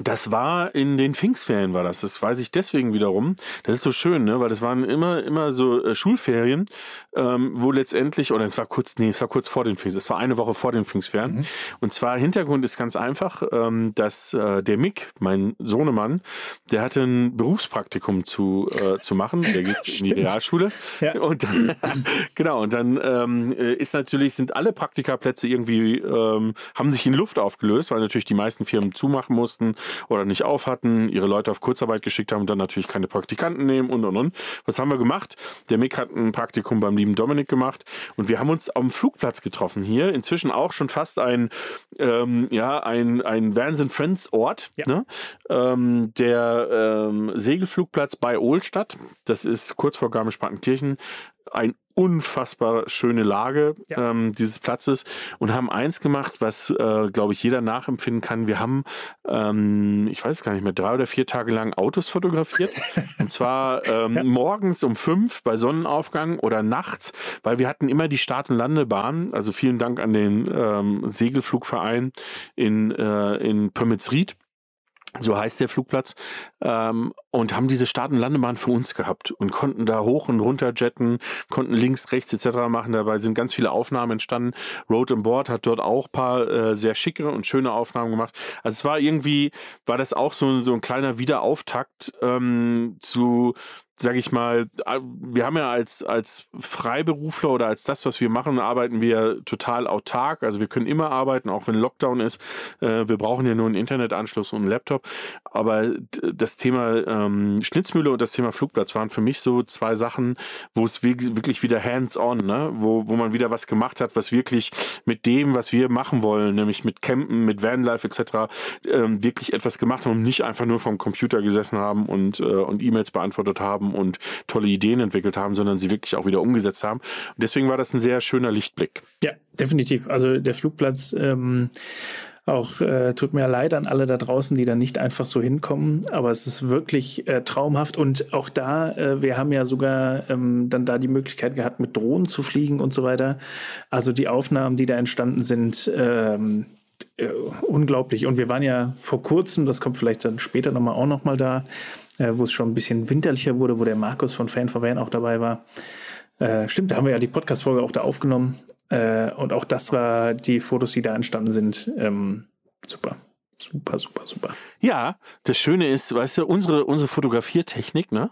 das war in den Pfingstferien war das. Das weiß ich deswegen wiederum. Das ist so schön, ne? Weil das waren immer, immer so äh, Schulferien, ähm, wo letztendlich, oder es war kurz, nee, es war kurz vor den Pfingst, es war eine Woche vor den Pfingstferien. Mhm. Und zwar Hintergrund ist ganz einfach, ähm, dass äh, der Mick, mein Sohnemann, der hatte ein Berufspraktikum zu, äh, zu machen. Der geht in die. Realschule. Ja. Und dann, genau, und dann ähm, äh, ist natürlich, sind alle Praktikaplätze irgendwie, ähm, haben sich in Luft aufgelöst, weil natürlich die meisten Firmen zumachen mussten oder nicht auf hatten, ihre Leute auf Kurzarbeit geschickt haben und dann natürlich keine Praktikanten nehmen und und und. Was haben wir gemacht? Der Mick hat ein Praktikum beim lieben Dominik gemacht und wir haben uns am Flugplatz getroffen hier. Inzwischen auch schon fast ein, ähm, ja, ein, ein Vans and Friends Ort. Ja. Ne? Ähm, der ähm, Segelflugplatz bei Ohlstadt. Das ist kurz vor Garmisch-Partenkirchen. Ein unfassbar schöne Lage Ja. ähm, dieses Platzes und haben eins gemacht, was, äh, glaube ich, jeder nachempfinden kann. Wir haben, ähm, ich weiß es gar nicht mehr, drei oder vier Tage lang Autos fotografiert. und zwar ähm, morgens um fünf bei Sonnenaufgang oder nachts, weil wir hatten immer die Start- und Landebahn. Also vielen Dank an den ähm, Segelflugverein in, äh, in Pömmitzried. So heißt der Flugplatz. Ähm, und haben diese Start- und Landebahn für uns gehabt und konnten da hoch und runter jetten, konnten links, rechts etc. machen. Dabei sind ganz viele Aufnahmen entstanden. Road and Board hat dort auch ein paar äh, sehr schicke und schöne Aufnahmen gemacht. Also es war irgendwie, war das auch so, so ein kleiner Wiederauftakt ähm, zu sage ich mal, äh, wir haben ja als, als Freiberufler oder als das, was wir machen, arbeiten wir total autark. Also wir können immer arbeiten, auch wenn Lockdown ist. Äh, wir brauchen ja nur einen Internetanschluss und einen Laptop. Aber das Thema ähm, Schnitzmühle und das Thema Flugplatz waren für mich so zwei Sachen, wo es wirk- wirklich wieder hands-on, ne? wo, wo man wieder was gemacht hat, was wirklich mit dem, was wir machen wollen, nämlich mit Campen, mit Vanlife etc., ähm, wirklich etwas gemacht haben und nicht einfach nur vom Computer gesessen haben und, äh, und E-Mails beantwortet haben und tolle Ideen entwickelt haben, sondern sie wirklich auch wieder umgesetzt haben. Und deswegen war das ein sehr schöner Lichtblick. Ja, definitiv. Also der Flugplatz, ähm, auch äh, tut mir leid an alle da draußen, die da nicht einfach so hinkommen, aber es ist wirklich äh, traumhaft und auch da, äh, wir haben ja sogar ähm, dann da die Möglichkeit gehabt, mit Drohnen zu fliegen und so weiter. Also die Aufnahmen, die da entstanden sind, ähm, äh, unglaublich. Und wir waren ja vor kurzem, das kommt vielleicht dann später nochmal auch nochmal da, äh, wo es schon ein bisschen winterlicher wurde, wo der Markus von Fan for Van auch dabei war. Äh, stimmt, da haben wir ja die Podcast-Folge auch da aufgenommen. Äh, und auch das war die Fotos, die da entstanden sind. Ähm, super. Super, super, super. Ja, das Schöne ist, weißt du, unsere, unsere Fotografiertechnik, ne?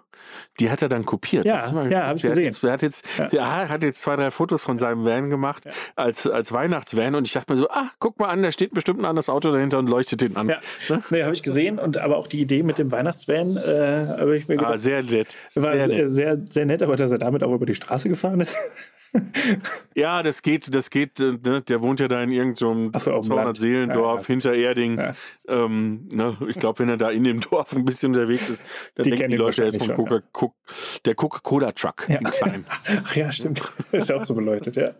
Die hat er dann kopiert. Ja, mal ja, hab ich gesehen. Hat jetzt, der hat jetzt, Ja. der hat jetzt zwei, drei Fotos von seinem Van gemacht als, als Weihnachtsvan und ich dachte mir so, ah, guck mal an, da steht bestimmt ein anderes Auto dahinter und leuchtet den an. Ja, nee, habe ich gesehen. Und aber auch die Idee mit dem Weihnachtsvan, äh, habe ich mir Ah, gedacht, sehr nett. war Sehr sehr, nett. sehr, sehr nett, aber dass er damit auch über die Straße gefahren ist. Ja, das geht, das geht, äh, ne? der wohnt ja da in irgendeinem so, auf dem 200 Land. Seelendorf Ja, ja. hinter Erding. Ja. Ähm, ne? Ich glaube, wenn er da in dem Dorf ein bisschen unterwegs ist, dann Die denken kennen die Leute, er wahrscheinlich vom schon, Coca, Coca, der Coca-Cola-Truck Ja. in klein. Ach ja, stimmt. ist ja auch so beleuchtet, ja.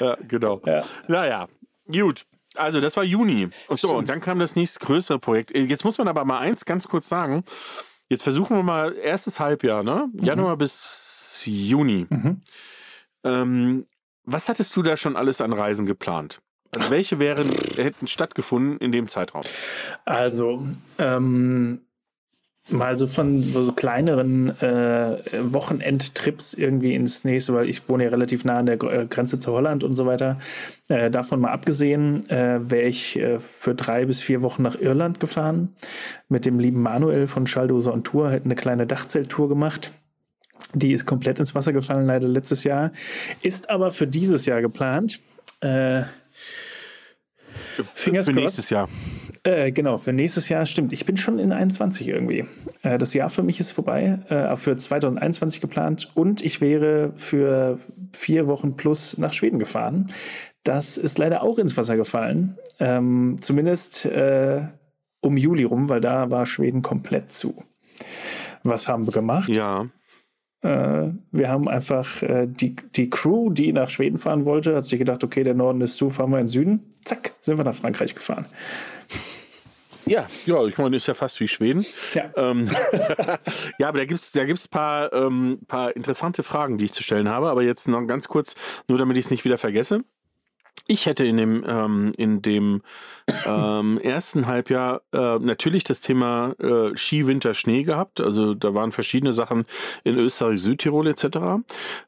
Ja, genau. Ja. Naja, gut. Also, das war Juni. Und so, und dann kam das nächste größere Projekt. Äh, Jetzt muss man aber mal eins ganz kurz sagen. Jetzt versuchen wir mal erstes Halbjahr, ne? Januar bis Juni. Mhm. Ähm, was hattest du da schon alles an Reisen geplant? Also welche wären, hätten stattgefunden in dem Zeitraum? Also, ähm, mal so von so, kleineren äh, Wochenendtrips irgendwie ins nächste, weil ich wohne ja relativ nah an der äh, Grenze zu Holland und so weiter. Äh, davon mal abgesehen, äh, wäre ich äh, für drei bis vier Wochen nach Irland gefahren. Mit dem lieben Manuel von Schaldose on Tour, hätten eine kleine Dachzelttour gemacht. Die ist komplett ins Wasser gefallen, leider letztes Jahr. Ist aber für dieses Jahr geplant. Äh, Fingers Für crossed. nächstes Jahr. äh, genau, für nächstes Jahr stimmt. Ich bin schon in 21 irgendwie. Äh, das Jahr für mich ist vorbei, äh, für 2021 geplant und ich wäre für vier Wochen plus nach Schweden gefahren. Das ist leider auch ins Wasser gefallen. Ähm, zumindest äh, um Juli rum, weil da war Schweden komplett zu. Was haben wir gemacht? Ja. Äh, wir haben einfach äh, die, die Crew, die nach Schweden fahren wollte, hat sich gedacht, okay, der Norden ist zu, fahren wir in den Süden. Zack, sind wir nach Frankreich gefahren. Ja, ja, ich meine, ist ja fast wie Schweden. Ja. Ähm, ja, aber da gibt es da gibt's ein paar, ähm, paar interessante Fragen, die ich zu stellen habe. Aber jetzt noch ganz kurz, nur damit ich es nicht wieder vergesse. Ich hätte in dem, ähm, in dem ähm, ersten Halbjahr äh, natürlich das Thema äh, Ski, Winter, Schnee gehabt. Also da waren verschiedene Sachen in Österreich, Südtirol etc.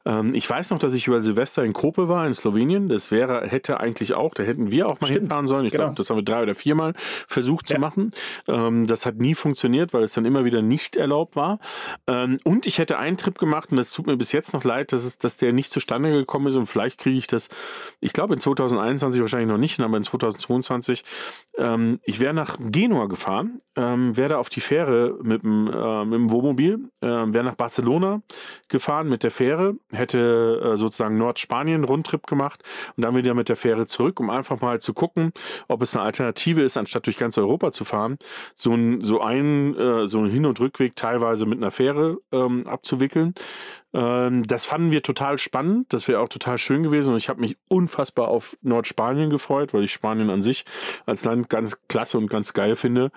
Ähm, ich weiß noch, dass ich über Silvester in Kope war, in Slowenien. Das wäre, hätte eigentlich auch, da hätten wir auch mal Stimmt, hinfahren sollen. Ich genau. glaube, das haben wir drei oder viermal versucht Ja. zu machen. Ähm, das hat nie funktioniert, weil es dann immer wieder nicht erlaubt war. Ähm, und ich hätte einen Trip gemacht, und das tut mir bis jetzt noch leid, dass, es, dass der nicht zustande gekommen ist. Und vielleicht kriege ich das, ich glaube in 2021 wahrscheinlich noch nicht, aber in 2022. Ähm, ich wäre nach Genua gefahren, ähm, wäre da auf die Fähre mit dem, äh, mit dem Wohnmobil, ähm, wäre nach Barcelona gefahren mit der Fähre, hätte äh, sozusagen Nordspanien Rundtrip gemacht und dann wieder mit der Fähre zurück, um einfach mal zu gucken, ob es eine Alternative ist, anstatt durch ganz Europa zu fahren, so ein, so ein, äh, so ein Hin- und Rückweg teilweise mit einer Fähre ähm, abzuwickeln. Ähm, das fanden wir total spannend. Das wäre auch total schön gewesen. Und ich habe mich unfassbar auf Nordspanien gefreut, weil ich Spanien an sich als Land ganz klasse und ganz geil finde.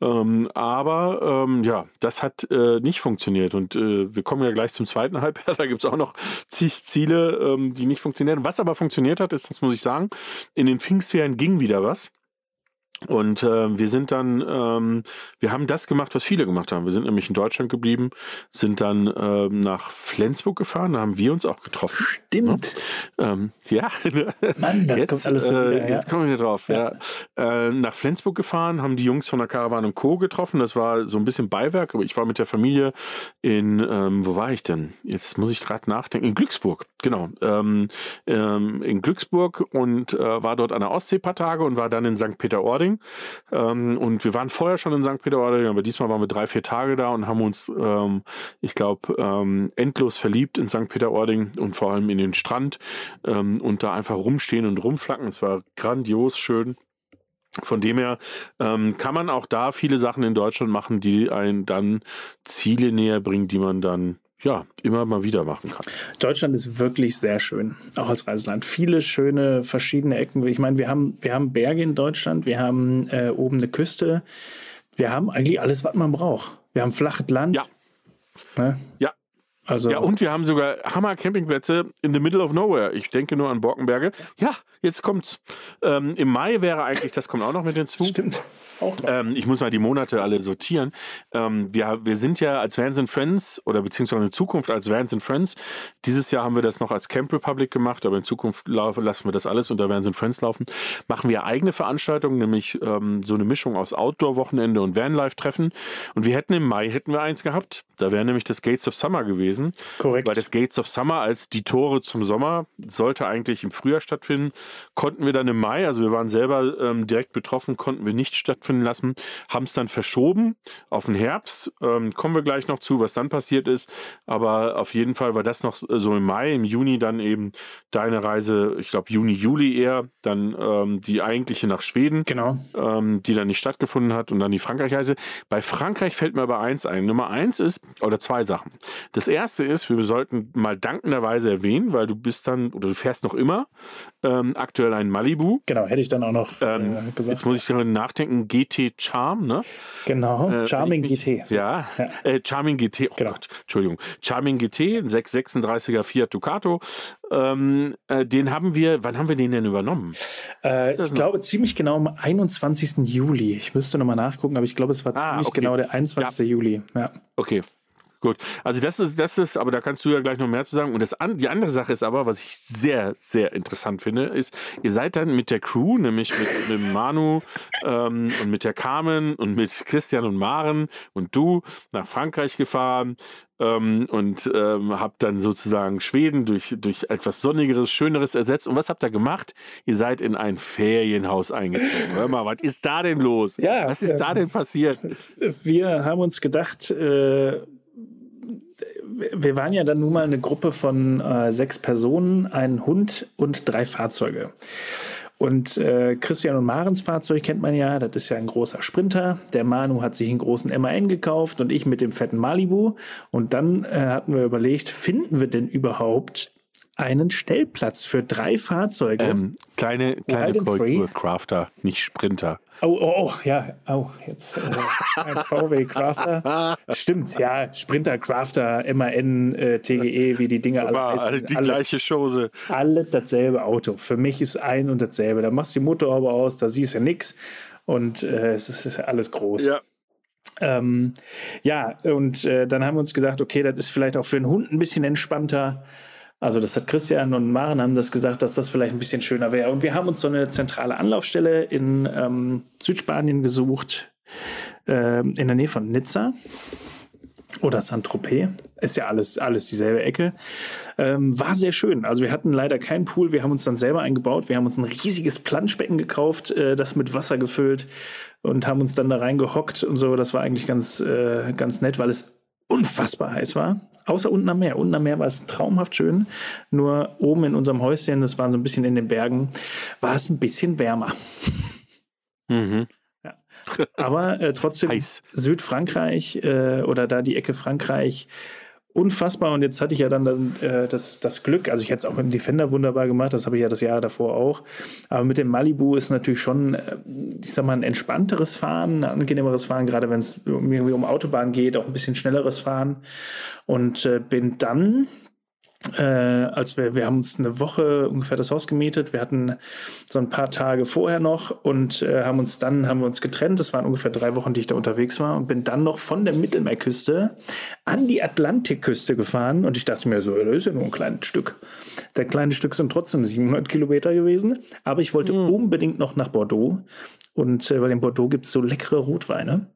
Ähm, aber ähm, ja, das hat äh, nicht funktioniert. Und äh, wir kommen ja gleich zum zweiten Halbjahr. Da gibt es auch noch zig Ziele, die nicht funktionieren. Was aber funktioniert hat, ist, das muss ich sagen, in den Pfingstferien ging wieder was. Und äh, wir sind dann, ähm, wir haben das gemacht, was viele gemacht haben. Wir sind nämlich in Deutschland geblieben, sind dann ähm, nach Flensburg gefahren, da haben wir uns auch getroffen. Stimmt. Ähm, ja, Mann, das jetzt, kommt alles so äh, wieder, ja. Jetzt kommen wir wieder drauf. Ja. Äh, nach Flensburg gefahren, haben die Jungs von der Caravan Co. getroffen. Das war so ein bisschen Beiwerk, aber ich war mit der Familie in, ähm, wo war ich denn? Jetzt muss ich gerade nachdenken. In Glücksburg, genau. Ähm, ähm, in Glücksburg und äh, war dort an der Ostsee ein paar Tage und war dann in St. Peter-Ording. Ähm, und wir waren vorher schon in St. Peter-Ording, aber diesmal waren wir drei, vier Tage da und haben uns, ähm, ich glaube, ähm, endlos verliebt in St. Peter-Ording und vor allem in den Strand ähm, und da einfach rumstehen und rumflacken. Es war grandios schön. Von dem her ähm, kann man auch da viele Sachen in Deutschland machen, die einen dann Ziele näher bringen, die man dann ja immer mal wieder machen kann. Deutschland ist wirklich sehr schön, auch als Reiseland. Viele schöne verschiedene Ecken. Ich meine, wir haben, wir haben Berge in Deutschland, wir haben äh, oben eine Küste. Wir haben eigentlich alles, was man braucht. Wir haben flaches Land. Ja. Ne? Ja, Also Ja, und wir haben sogar Hammer-Campingplätze in the middle of nowhere. Ich denke nur an Borkenberge. Ja, jetzt kommt's. Ähm, Im Mai wäre eigentlich, das kommt auch noch mit hinzu. stimmt. Auch noch. Ähm, ich muss mal die Monate alle sortieren. Ähm, wir, wir sind ja als Vans and Friends oder beziehungsweise in Zukunft als Vans and Friends. Dieses Jahr haben wir das noch als Camp Republic gemacht, aber in Zukunft lassen wir das alles unter Vans and Friends laufen. Machen wir eigene Veranstaltungen, nämlich ähm, so eine Mischung aus Outdoor-Wochenende und Vanlife-Treffen. Und wir hätten im Mai hätten wir eins gehabt. Da wäre nämlich das Gates of Summer gewesen. Korrekt. Weil das Gates of Summer als die Tore zum Sommer sollte eigentlich im Frühjahr stattfinden. Konnten wir dann im Mai, also wir waren selber ähm, direkt betroffen, konnten wir nicht stattfinden lassen, haben es dann verschoben auf den Herbst. Ähm, kommen wir gleich noch zu, was dann passiert ist. Aber auf jeden Fall war das noch so im Mai, im Juni dann eben deine Reise, ich glaube Juni, Juli eher, dann ähm, die eigentliche nach Schweden Genau. ähm, die dann nicht stattgefunden hat und dann die Frankreich-Reise. Bei Frankreich fällt mir aber eins ein. Nummer eins ist, oder zwei Sachen. Das erste ist, wir sollten mal dankenderweise erwähnen, weil du bist dann, oder du fährst noch immer, ähm, aktuell ein Malibu. Genau, hätte ich dann auch noch Ähm, äh, gesagt. jetzt muss ich darüber nachdenken, GT Charm, ne? Genau, Äh, Charming mich- GT. Ja, Ja. Äh, Charming GT, oh Genau. Gott, Entschuldigung. Charming GT, ein 636er Fiat Ducato. Ähm, äh, den haben wir, wann haben wir den denn übernommen? Äh, ich noch? glaube ziemlich genau am 21. Juli. Ich müsste nochmal nachgucken, aber ich glaube, es war Ah, ziemlich okay. genau der 21. Juli. Ja. Okay. Gut, also das ist, das ist, aber da kannst du ja gleich noch mehr zu sagen. Und das an, die andere Sache ist aber, was ich sehr, sehr interessant finde, ist, ihr seid dann mit der Crew, nämlich mit, mit Manu ähm, und mit der Carmen und mit Christian und Maren und du nach Frankreich gefahren ähm, und ähm, habt dann sozusagen Schweden durch, durch etwas Sonnigeres, Schöneres ersetzt. Und was habt ihr gemacht? Ihr seid in ein Ferienhaus eingezogen. Hör mal, was ist da denn los? Ja, was ist ähm, da denn passiert? Wir haben uns gedacht, äh, wir waren ja dann nun mal eine Gruppe von äh, sechs Personen, ein Hund und drei Fahrzeuge. Und äh, Christian und Marens Fahrzeug kennt man ja, das ist ja ein großer Sprinter. Der Manu hat sich einen großen MAN gekauft und ich mit dem fetten Malibu. Und dann äh, hatten wir überlegt, finden wir denn überhaupt einen Stellplatz für drei Fahrzeuge? Ähm, kleine kleine Korrektur? Crafter, nicht Sprinter. Oh, oh, oh, ja, oh, jetzt äh, ein VW Crafter. Stimmt, ja, Sprinter, Crafter, MAN, äh, TGE, wie die Dinge alle heißen. alle die alle, gleiche Chose. alle dasselbe Auto. Für mich ist ein und dasselbe. Da machst du die Motorhaube aus, da siehst du nix und äh, es ist- alles groß. Ja. Ähm, ja, und äh, dann haben wir uns gedacht, okay, das ist vielleicht auch für den Hund ein bisschen entspannter. Also das hat Christian und Maren haben das gesagt, dass das vielleicht ein bisschen schöner wäre. Und wir haben uns so eine zentrale Anlaufstelle in ähm, Südspanien gesucht, ähm, in der Nähe von Nizza oder Saint-Tropez. Ist ja alles, alles dieselbe Ecke. Ähm, war sehr schön. Also wir hatten leider keinen Pool. Wir haben uns dann selber eingebaut. Wir haben uns ein riesiges Planschbecken gekauft, äh, das mit Wasser gefüllt und haben uns dann da reingehockt und so. Das war eigentlich ganz, äh, ganz nett, weil es unfassbar heiß war. Außer unten am Meer. Unten am Meer war es traumhaft schön. Nur oben in unserem Häuschen, das war so ein bisschen in den Bergen, war es ein bisschen wärmer. Mhm. Aber äh, trotzdem Heiß. Südfrankreich äh, oder da die Ecke Frankreich unfassbar. Und jetzt hatte ich ja dann, äh, das, das Glück, also ich hätte es auch mit dem Defender wunderbar gemacht, das habe ich ja das Jahr davor auch. Aber mit dem Malibu ist natürlich schon, äh, ich sag mal, ein entspannteres Fahren, ein angenehmeres Fahren, gerade wenn es irgendwie um Autobahn geht, auch ein bisschen schnelleres Fahren. Und äh, bin dann äh, als wir, wir haben uns eine Woche ungefähr das Haus gemietet. Wir hatten so ein paar Tage vorher noch und äh, haben uns dann haben wir uns getrennt. Das waren ungefähr drei Wochen, die ich da unterwegs war und bin dann noch von der Mittelmeerküste an die Atlantikküste gefahren und ich dachte mir so, das ist ja nur ein kleines Stück. Der kleine Stück sind trotzdem 700 Kilometer gewesen, aber ich wollte unbedingt noch nach Bordeaux und äh, weil in Bordeaux gibt es so leckere Rotweine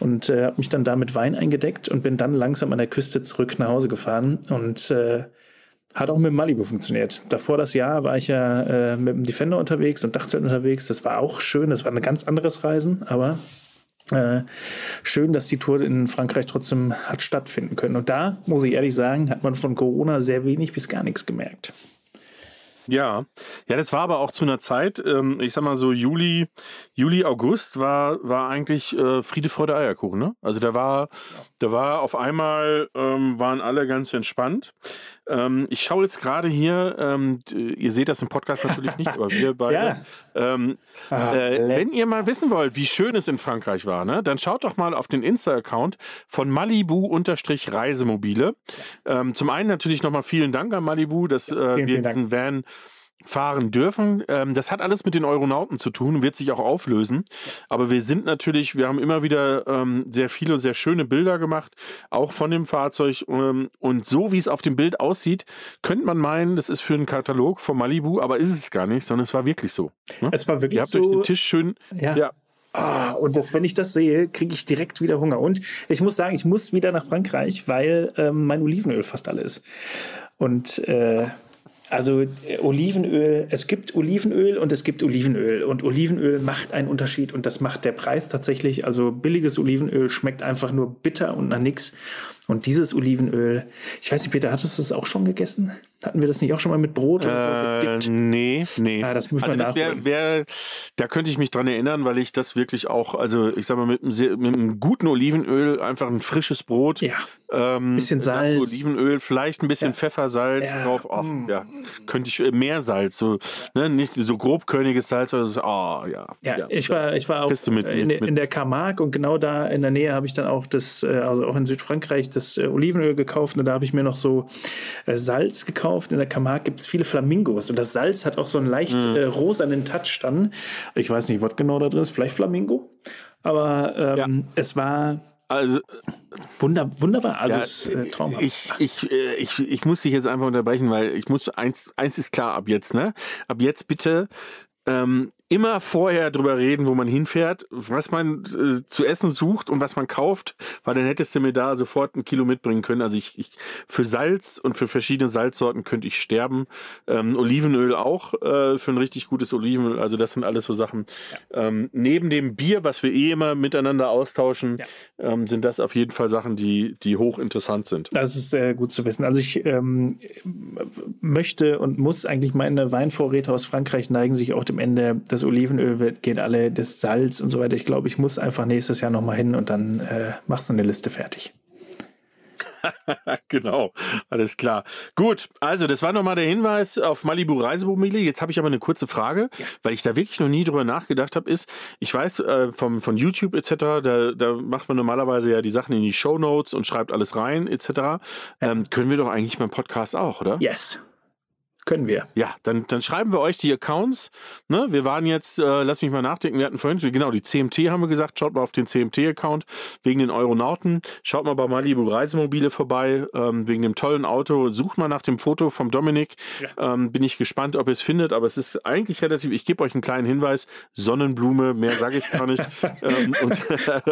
und äh, habe mich dann da mit Wein eingedeckt und bin dann langsam an der Küste zurück nach Hause gefahren und äh, hat auch mit Malibu funktioniert. Davor das Jahr war ich ja äh, mit dem Defender unterwegs und Dachzelt unterwegs. Das war auch schön. Das war ein ganz anderes Reisen, aber äh, schön, dass die Tour in Frankreich trotzdem hat stattfinden können. Und da, muss ich ehrlich sagen, hat man von Corona sehr wenig bis gar nichts gemerkt. Ja, ja, das war aber auch zu einer Zeit, ähm, ich sag mal so Juli, Juli, August war, war eigentlich äh, Friede, Freude, Eierkuchen, ne? Also da war, da war auf einmal, ähm, waren alle ganz entspannt. Ähm, ich schaue jetzt gerade hier, ähm, ihr seht das im Podcast natürlich nicht, aber wir beide. Ja. Ähm, Ah, äh, wenn ihr mal wissen wollt, wie schön es in Frankreich war, ne, dann schaut doch mal auf den Insta-Account von Malibu-Reisemobile. Ähm, zum einen natürlich nochmal vielen Dank an Malibu, dass äh, vielen, wir vielen Dank. diesen Van fahren dürfen. Ähm, das hat alles mit den Euronauten zu tun und wird sich auch auflösen. Aber wir sind natürlich, wir haben immer wieder ähm, sehr viele und sehr schöne Bilder gemacht, auch von dem Fahrzeug. Ähm, und so wie es auf dem Bild aussieht, könnte man meinen, das ist für einen Katalog von Malibu, aber ist es gar nicht, sondern es war wirklich so. Ne? Es war wirklich Ihr habt so. euch den Tisch schön. Ja. Ja. Ah, und das, wenn ich das sehe, kriege ich direkt wieder Hunger. Und ich muss sagen, ich muss wieder nach Frankreich, weil ähm, mein Olivenöl fast alle ist. Und äh, also äh, Olivenöl, es gibt Olivenöl und es gibt Olivenöl. Und Olivenöl macht einen Unterschied und das macht der Preis tatsächlich. Also billiges Olivenöl schmeckt einfach nur bitter und nach nichts. Und dieses Olivenöl, ich weiß nicht, Peter, hattest du das auch schon gegessen? Hatten wir das nicht auch schon mal mit Brot oder so Äh, gedippt? nee, nee. Ah, das müssen wir also das wär, nachholen. wär, da könnte ich mich dran erinnern, weil ich das wirklich auch, also ich sag mal, mit einem, sehr, mit einem guten Olivenöl, einfach ein frisches Brot, Ja. ähm, Bisschen Salz. Olivenöl, vielleicht ein bisschen Pfeffer, Salz Ja. drauf. Ach, Mm. ja, könnte ich äh, mehr Salz, so, ne, nicht so grobkörniges Salz, oder so, oh, ja. Ja, ich war, ich war auch mit- in, mit- in der Camargue und genau da in der Nähe habe ich dann auch das, äh, also auch in Südfrankreich, das äh, Olivenöl gekauft und da habe ich mir noch so äh, Salz gekauft. In der Camargue gibt es viele Flamingos und das Salz hat auch so einen leicht Mhm. äh, rosanen Touch dann. Ich weiß nicht, was genau da drin ist, vielleicht Flamingo. Aber ähm, es war Also, wunder, wunderbar, also Ja, es ist, äh, traumhaft. Ich, ich, äh, ich, ich muss dich jetzt einfach unterbrechen, weil ich muss, eins, eins ist klar ab jetzt, ne? Ab jetzt bitte ähm, immer vorher drüber reden, wo man hinfährt, was man äh, zu essen sucht und was man kauft, weil dann hättest du mir da sofort ein Kilo mitbringen können. Also ich, ich für Salz und für verschiedene Salzsorten könnte ich sterben. Ähm, Olivenöl auch äh, für ein richtig gutes Olivenöl. Also das sind alles so Sachen. Ähm, neben dem Bier, was wir eh immer miteinander austauschen, ähm, sind das auf jeden Fall Sachen, die, die hochinteressant sind. Das ist sehr gut zu wissen. Also ich ähm, möchte und muss eigentlich meine Weinvorräte aus Frankreich neigen sich auch dem Ende. Das Olivenöl wird, geht alle, das Salz und so weiter. Ich glaube, ich muss einfach nächstes Jahr nochmal hin und dann äh, machst du eine Liste fertig. genau, alles klar. Gut, also das war nochmal der Hinweis auf Malibu Reisemobile. Jetzt habe ich aber eine kurze Frage, weil ich da wirklich noch nie drüber nachgedacht habe, ist, ich weiß äh, vom, von YouTube etc., da, da macht man normalerweise ja die Sachen in die Show Notes und schreibt alles rein etc. Ähm, können wir doch eigentlich beim Podcast auch, oder? Yes. Können wir. Ja, dann, dann schreiben wir euch die Accounts. Ne? Wir waren jetzt, äh, lass mich mal nachdenken, wir hatten vorhin, genau, die CMT haben wir gesagt, schaut mal auf den CMT-Account wegen den Euronauten. Schaut mal bei Malibu Reisemobile vorbei, ähm, wegen dem tollen Auto. Sucht mal nach dem Foto vom Dominik. Ähm, bin ich gespannt, ob ihr es findet, aber es ist eigentlich relativ, ich gebe euch einen kleinen Hinweis, Sonnenblume, mehr sage ich gar nicht. ähm, und,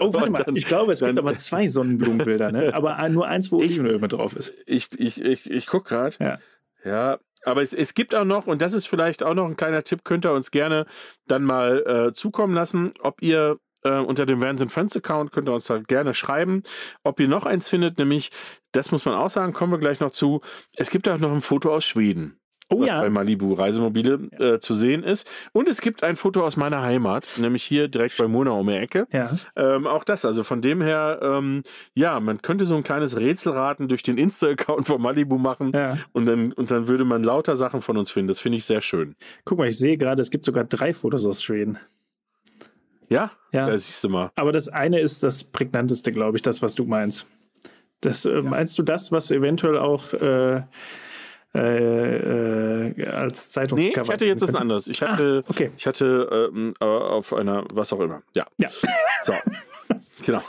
Oh, warte mal. dann- ich glaube, es dann- gibt aber zwei Sonnenblumenbilder, ne? aber nur eins, wo Olivenöl mit drauf ist. Ich, ich, ich, ich gucke gerade. Ja. Ja, aber es, es gibt auch noch, und das ist vielleicht auch noch ein kleiner Tipp, könnt ihr uns gerne dann mal äh, zukommen lassen, ob ihr äh, unter dem Vans and Friends Account könnt ihr uns da gerne schreiben, ob ihr noch eins findet, nämlich, das muss man auch sagen, kommen wir gleich noch zu, es gibt auch noch ein Foto aus Schweden. Oh was ja. bei Malibu Reisemobile äh, zu sehen ist. Und es gibt ein Foto aus meiner Heimat, nämlich hier direkt bei Mona um die Ecke. Ja. Ähm, auch das, also von dem her, ähm, ja, man könnte so ein kleines Rätselraten durch den Insta-Account von Malibu machen Ja. und, dann, und dann würde man lauter Sachen von uns finden. Das finde ich sehr schön. Guck mal, ich sehe gerade, es gibt sogar drei Fotos aus Schweden. Ja? Ja. siehst du mal. Aber das eine ist das prägnanteste, glaube ich, das, was du meinst. Das, äh, Meinst du das, was eventuell auch äh, äh, äh, als Nee, Zeitungscover... ich hatte jetzt das anderes. Ich hatte, Ah, okay. ich hatte ähm, äh, auf einer, was auch immer. Ja. Ja, So. genau.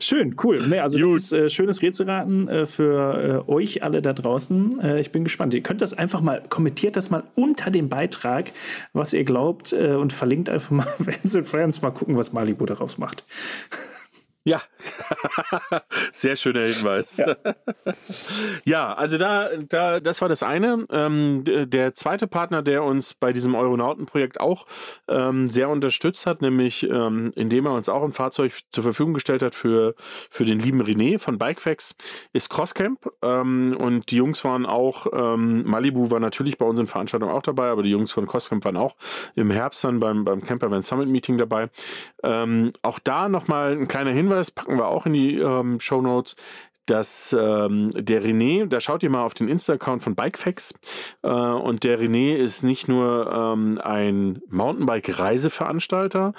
schön, cool. Nee, also Gut. das ist äh, schönes Rätselraten äh, für äh, euch alle da draußen. Äh, ich bin gespannt. Ihr könnt das einfach mal, kommentiert das mal unter dem Beitrag, was ihr glaubt und verlinkt einfach mal Vans and Friends, mal gucken, was Malibu daraus macht. Ja, sehr schöner Hinweis. Ja, ja also da, da, das war das eine. Ähm, der zweite Partner, der uns bei diesem Euronautenprojekt auch ähm, sehr unterstützt hat, nämlich ähm, indem er uns auch ein Fahrzeug zur Verfügung gestellt hat für, für den lieben René von Bikefax, ist Crosscamp. Ähm, und die Jungs waren auch, ähm, Malibu war natürlich bei unseren Veranstaltungen auch dabei, aber die Jungs von Crosscamp waren auch im Herbst dann beim, beim Camper Van Summit Meeting dabei. Ähm, auch da nochmal ein kleiner Hinweis das packen wir auch in die ähm, Show Notes. Dass ähm, der René, da schaut ihr mal auf den Insta-Account von Bikefax äh, und der René ist nicht nur ähm, ein Mountainbike-Reiseveranstalter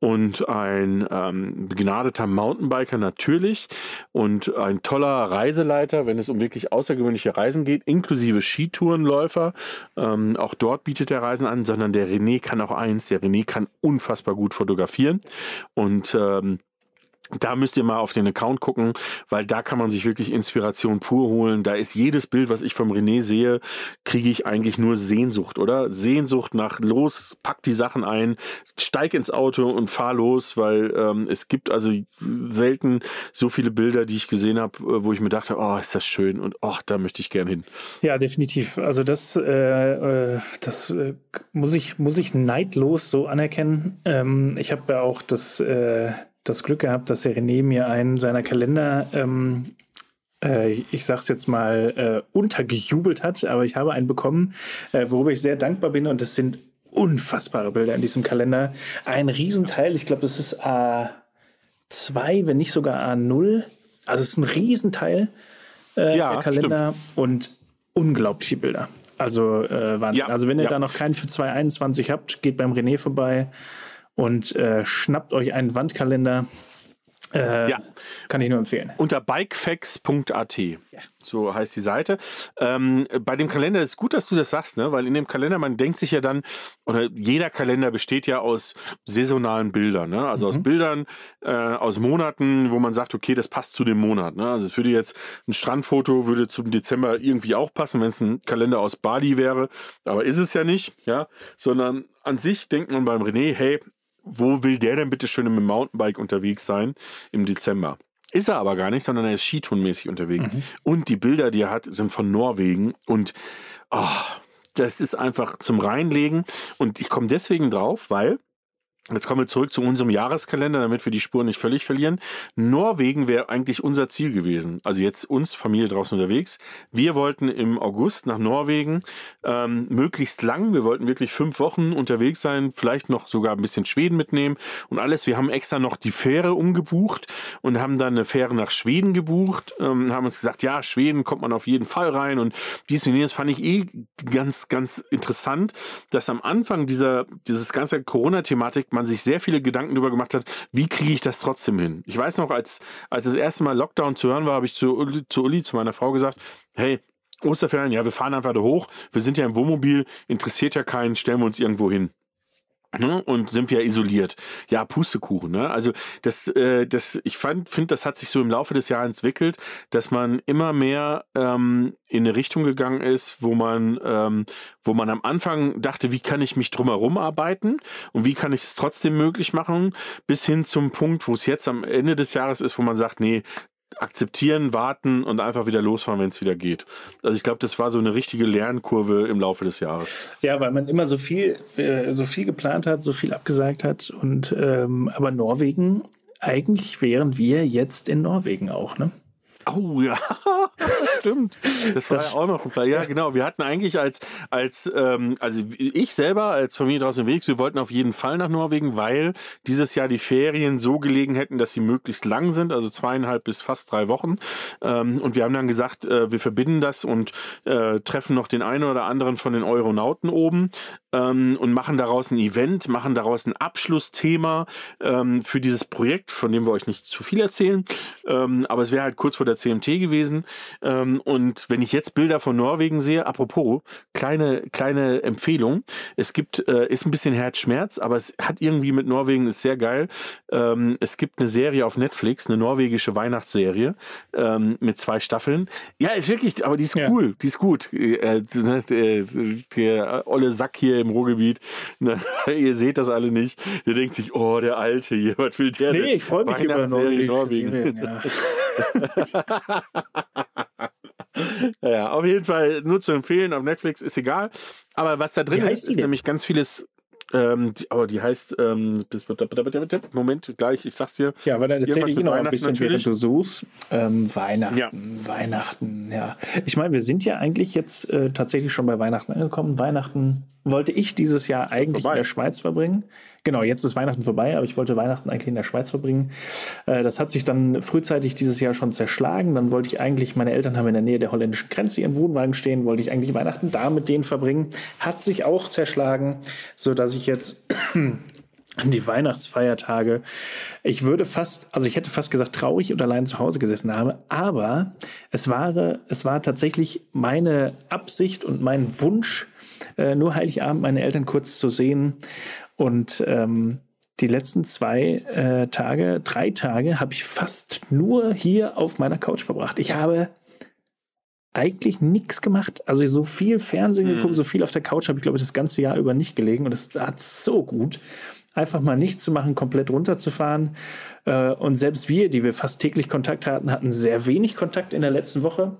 und ein ähm, begnadeter Mountainbiker natürlich und ein toller Reiseleiter, wenn es um wirklich außergewöhnliche Reisen geht, inklusive Skitourenläufer. Ähm, auch dort bietet er Reisen an, sondern der René kann auch eins, der René kann unfassbar gut fotografieren. Und ähm, da müsst ihr mal auf den Account gucken, weil da kann man sich wirklich Inspiration pur holen. Da ist jedes Bild, was ich vom René sehe, kriege ich eigentlich nur Sehnsucht, oder? Sehnsucht nach los, pack die Sachen ein, steig ins Auto und fahr los, weil ähm, es gibt also selten so viele Bilder, die ich gesehen habe, äh, wo ich mir dachte, oh, ist das schön und oh, da möchte ich gern hin. Ja, definitiv. Also das, äh, äh das äh, muss ich muss ich neidlos so anerkennen. Ähm, ich habe ja auch das äh, das Glück gehabt, dass der René mir einen seiner Kalender, ähm, äh, ich sag's jetzt mal, äh, untergejubelt hat, aber ich habe einen bekommen, äh, worüber ich sehr dankbar bin und das sind unfassbare Bilder in diesem Kalender. Ein Riesenteil, ich glaube, das ist A2, wenn nicht sogar A0. Also es ist ein Riesenteil äh, ja, der Kalender stimmt. und unglaubliche Bilder. Also äh, Wahnsinn. Ja, also wenn ihr ja. da noch keinen für 2021 habt, geht beim René vorbei und äh, schnappt euch einen Wandkalender. Äh, ja. Kann ich nur empfehlen. Unter bikefax.at. Ja. So heißt die Seite. Ähm, bei dem Kalender ist gut, dass du das sagst, ne? weil in dem Kalender, man denkt sich ja dann, oder jeder Kalender besteht ja aus saisonalen Bildern. Ne? Also mhm. aus Bildern, äh, aus Monaten, wo man sagt, okay, das passt zu dem Monat. Ne? Also es würde jetzt ein Strandfoto würde zum Dezember irgendwie auch passen, wenn es ein Kalender aus Bali wäre. Aber ist es ja nicht, ja. Sondern an sich denkt man beim René, hey, wo will der denn bitte schön mit dem Mountainbike unterwegs sein im Dezember? Ist er aber gar nicht, sondern er ist skitourenmäßig unterwegs. Mhm. Und die Bilder, die er hat, sind von Norwegen. Und oh, das ist einfach zum Reinlegen. Und ich komme deswegen drauf, weil Jetzt kommen wir zurück zu unserem Jahreskalender, damit wir die Spuren nicht völlig verlieren. Norwegen wäre eigentlich unser Ziel gewesen. Also jetzt uns, Familie draußen unterwegs. Wir wollten im August nach Norwegen, ähm, möglichst lang. Wir wollten wirklich fünf Wochen unterwegs sein, vielleicht noch sogar ein bisschen Schweden mitnehmen und alles. Wir haben extra noch die Fähre umgebucht und haben dann eine Fähre nach Schweden gebucht. Ähm, haben uns gesagt, ja, Schweden kommt man auf jeden Fall rein. Und dies und jenes fand ich eh ganz, ganz interessant, dass am Anfang dieser, dieses ganze Corona-Thematik man sich sehr viele Gedanken darüber gemacht hat, wie kriege ich das trotzdem hin? Ich weiß noch, als, als das erste Mal Lockdown zu hören war, habe ich zu Uli, zu Uli, zu meiner Frau gesagt, hey, Osterferien, ja, wir fahren einfach da hoch, wir sind ja im Wohnmobil, interessiert ja keinen, stellen wir uns irgendwo hin. Ne? Und sind wir isoliert. Ja, Pustekuchen. Ne? Also das, äh, das, ich finde, das hat sich so im Laufe des Jahres entwickelt, dass man immer mehr ähm, in eine Richtung gegangen ist, wo man, ähm, wo man am Anfang dachte, wie kann ich mich drumherum arbeiten und wie kann ich es trotzdem möglich machen, bis hin zum Punkt, wo es jetzt am Ende des Jahres ist, wo man sagt, nee, akzeptieren, warten und einfach wieder losfahren, wenn es wieder geht. Also ich glaube, das war so eine richtige Lernkurve im Laufe des Jahres. Ja, weil man immer so viel, äh, so viel geplant hat, so viel abgesagt hat und ähm, aber Norwegen, eigentlich wären wir jetzt in Norwegen auch, ne? Oh ja, stimmt. Das war das, ja auch noch ein paar. Ja, genau. Wir hatten eigentlich als, als ähm, also ich selber als Familie draußen unterwegs, wir wollten auf jeden Fall nach Norwegen, weil dieses Jahr die Ferien so gelegen hätten, dass sie möglichst lang sind, also zweieinhalb bis fast drei Wochen. Ähm, und wir haben dann gesagt, äh, wir verbinden das und äh, treffen noch den einen oder anderen von den Euronauten oben ähm, und machen daraus ein Event, machen daraus ein Abschlussthema ähm, für dieses Projekt, von dem wir euch nicht zu viel erzählen. Ähm, aber es wäre halt kurz vor der oder CMT gewesen. Ähm, und wenn ich jetzt Bilder von Norwegen sehe, apropos, kleine, kleine Empfehlung. Es gibt, äh, ist ein bisschen Herzschmerz, aber es hat irgendwie mit Norwegen, ist sehr geil. Ähm, es gibt eine Serie auf Netflix, eine norwegische Weihnachtsserie ähm, mit zwei Staffeln. Ja, ist wirklich, aber die ist Ja. cool, die ist gut. Äh, ne, der, der olle Sack hier im Ruhrgebiet, ne, ihr seht das alle nicht, der denkt sich, oh, der Alte hier, was will der denn? Nee, ich freue mich über Norwegen. Norwegen. Ja. Ja, auf jeden Fall nur zu empfehlen auf Netflix, ist egal. Aber was da drin ist, ist nämlich ganz vieles. Ähm, die, aber die heißt, ähm, Moment, gleich, ich sag's dir. Ja, aber dann erzähle Irgendwas ich noch ein bisschen, natürlich. während du suchst. Ähm, Weihnachten, Ja. Weihnachten, ja. Ich meine, wir sind ja eigentlich jetzt äh, tatsächlich schon bei Weihnachten angekommen. Weihnachten wollte ich dieses Jahr eigentlich vorbei. in der Schweiz verbringen. Genau, jetzt ist Weihnachten vorbei, aber ich wollte Weihnachten eigentlich in der Schweiz verbringen. Äh, das hat sich dann frühzeitig dieses Jahr schon zerschlagen. Dann wollte ich eigentlich, meine Eltern haben in der Nähe der holländischen Grenze ihren Wohnwagen stehen, wollte ich eigentlich Weihnachten da mit denen verbringen. Hat sich auch zerschlagen, so dass ich jetzt an die Weihnachtsfeiertage. Ich würde fast, also ich hätte fast gesagt, traurig und allein zu Hause gesessen habe, aber es war, es war tatsächlich meine Absicht und mein Wunsch, äh, nur Heiligabend meine Eltern kurz zu sehen. Und ähm, die letzten zwei äh, Tage, drei Tage, habe ich fast nur hier auf meiner Couch verbracht. Ich habe eigentlich nichts gemacht. Also so viel Fernsehen geguckt, so viel auf der Couch habe ich, glaube ich, das ganze Jahr über nicht gelegen. Und es hat so gut, einfach mal nichts zu machen, komplett runterzufahren. Äh, Und selbst wir, die wir fast täglich Kontakt hatten, hatten sehr wenig Kontakt in der letzten Woche.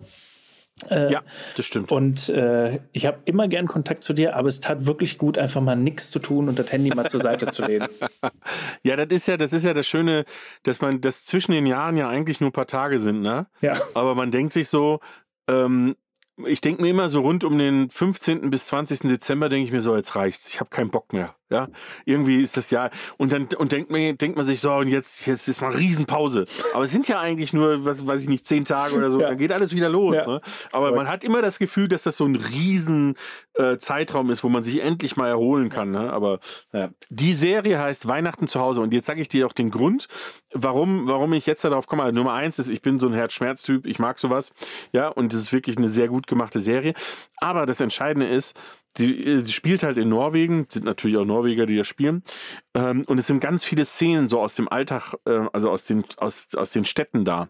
Ja, das stimmt. Und äh, ich habe immer gern Kontakt zu dir, aber es tat wirklich gut, einfach mal nichts zu tun und das Handy mal zur Seite zu legen. Ja, das ist ja, das ist ja das Schöne, dass man, dass zwischen den Jahren ja eigentlich nur ein paar Tage sind, ne? Ja. Aber man denkt sich so, ähm, ich denke mir immer so rund um den 15. bis 20. Dezember denke ich mir so, jetzt reicht's, ich habe keinen Bock mehr. Ja, irgendwie ist das ja und dann und denkt man denkt man sich so und jetzt jetzt ist mal Riesenpause. Aber es sind ja eigentlich nur was weiß ich nicht zehn Tage oder so. Ja. Dann geht alles wieder los. Ja. Ne? Aber man hat immer das Gefühl, dass das so ein riesen äh, Zeitraum ist, wo man sich endlich mal erholen kann. Ne? Aber ja. die Serie heißt Weihnachten zu Hause und jetzt sage ich dir auch den Grund, warum warum ich jetzt darauf komme. Also Nummer eins ist, ich bin so ein Herzschmerztyp, ich mag sowas. Ja, und es ist wirklich eine sehr gut gemachte Serie. Aber das Entscheidende ist, Sie, äh, sie spielt halt in Norwegen, sind natürlich auch Norweger, die da spielen. Ähm, und es sind ganz viele Szenen so aus dem Alltag, äh, also aus den, aus, aus den Städten da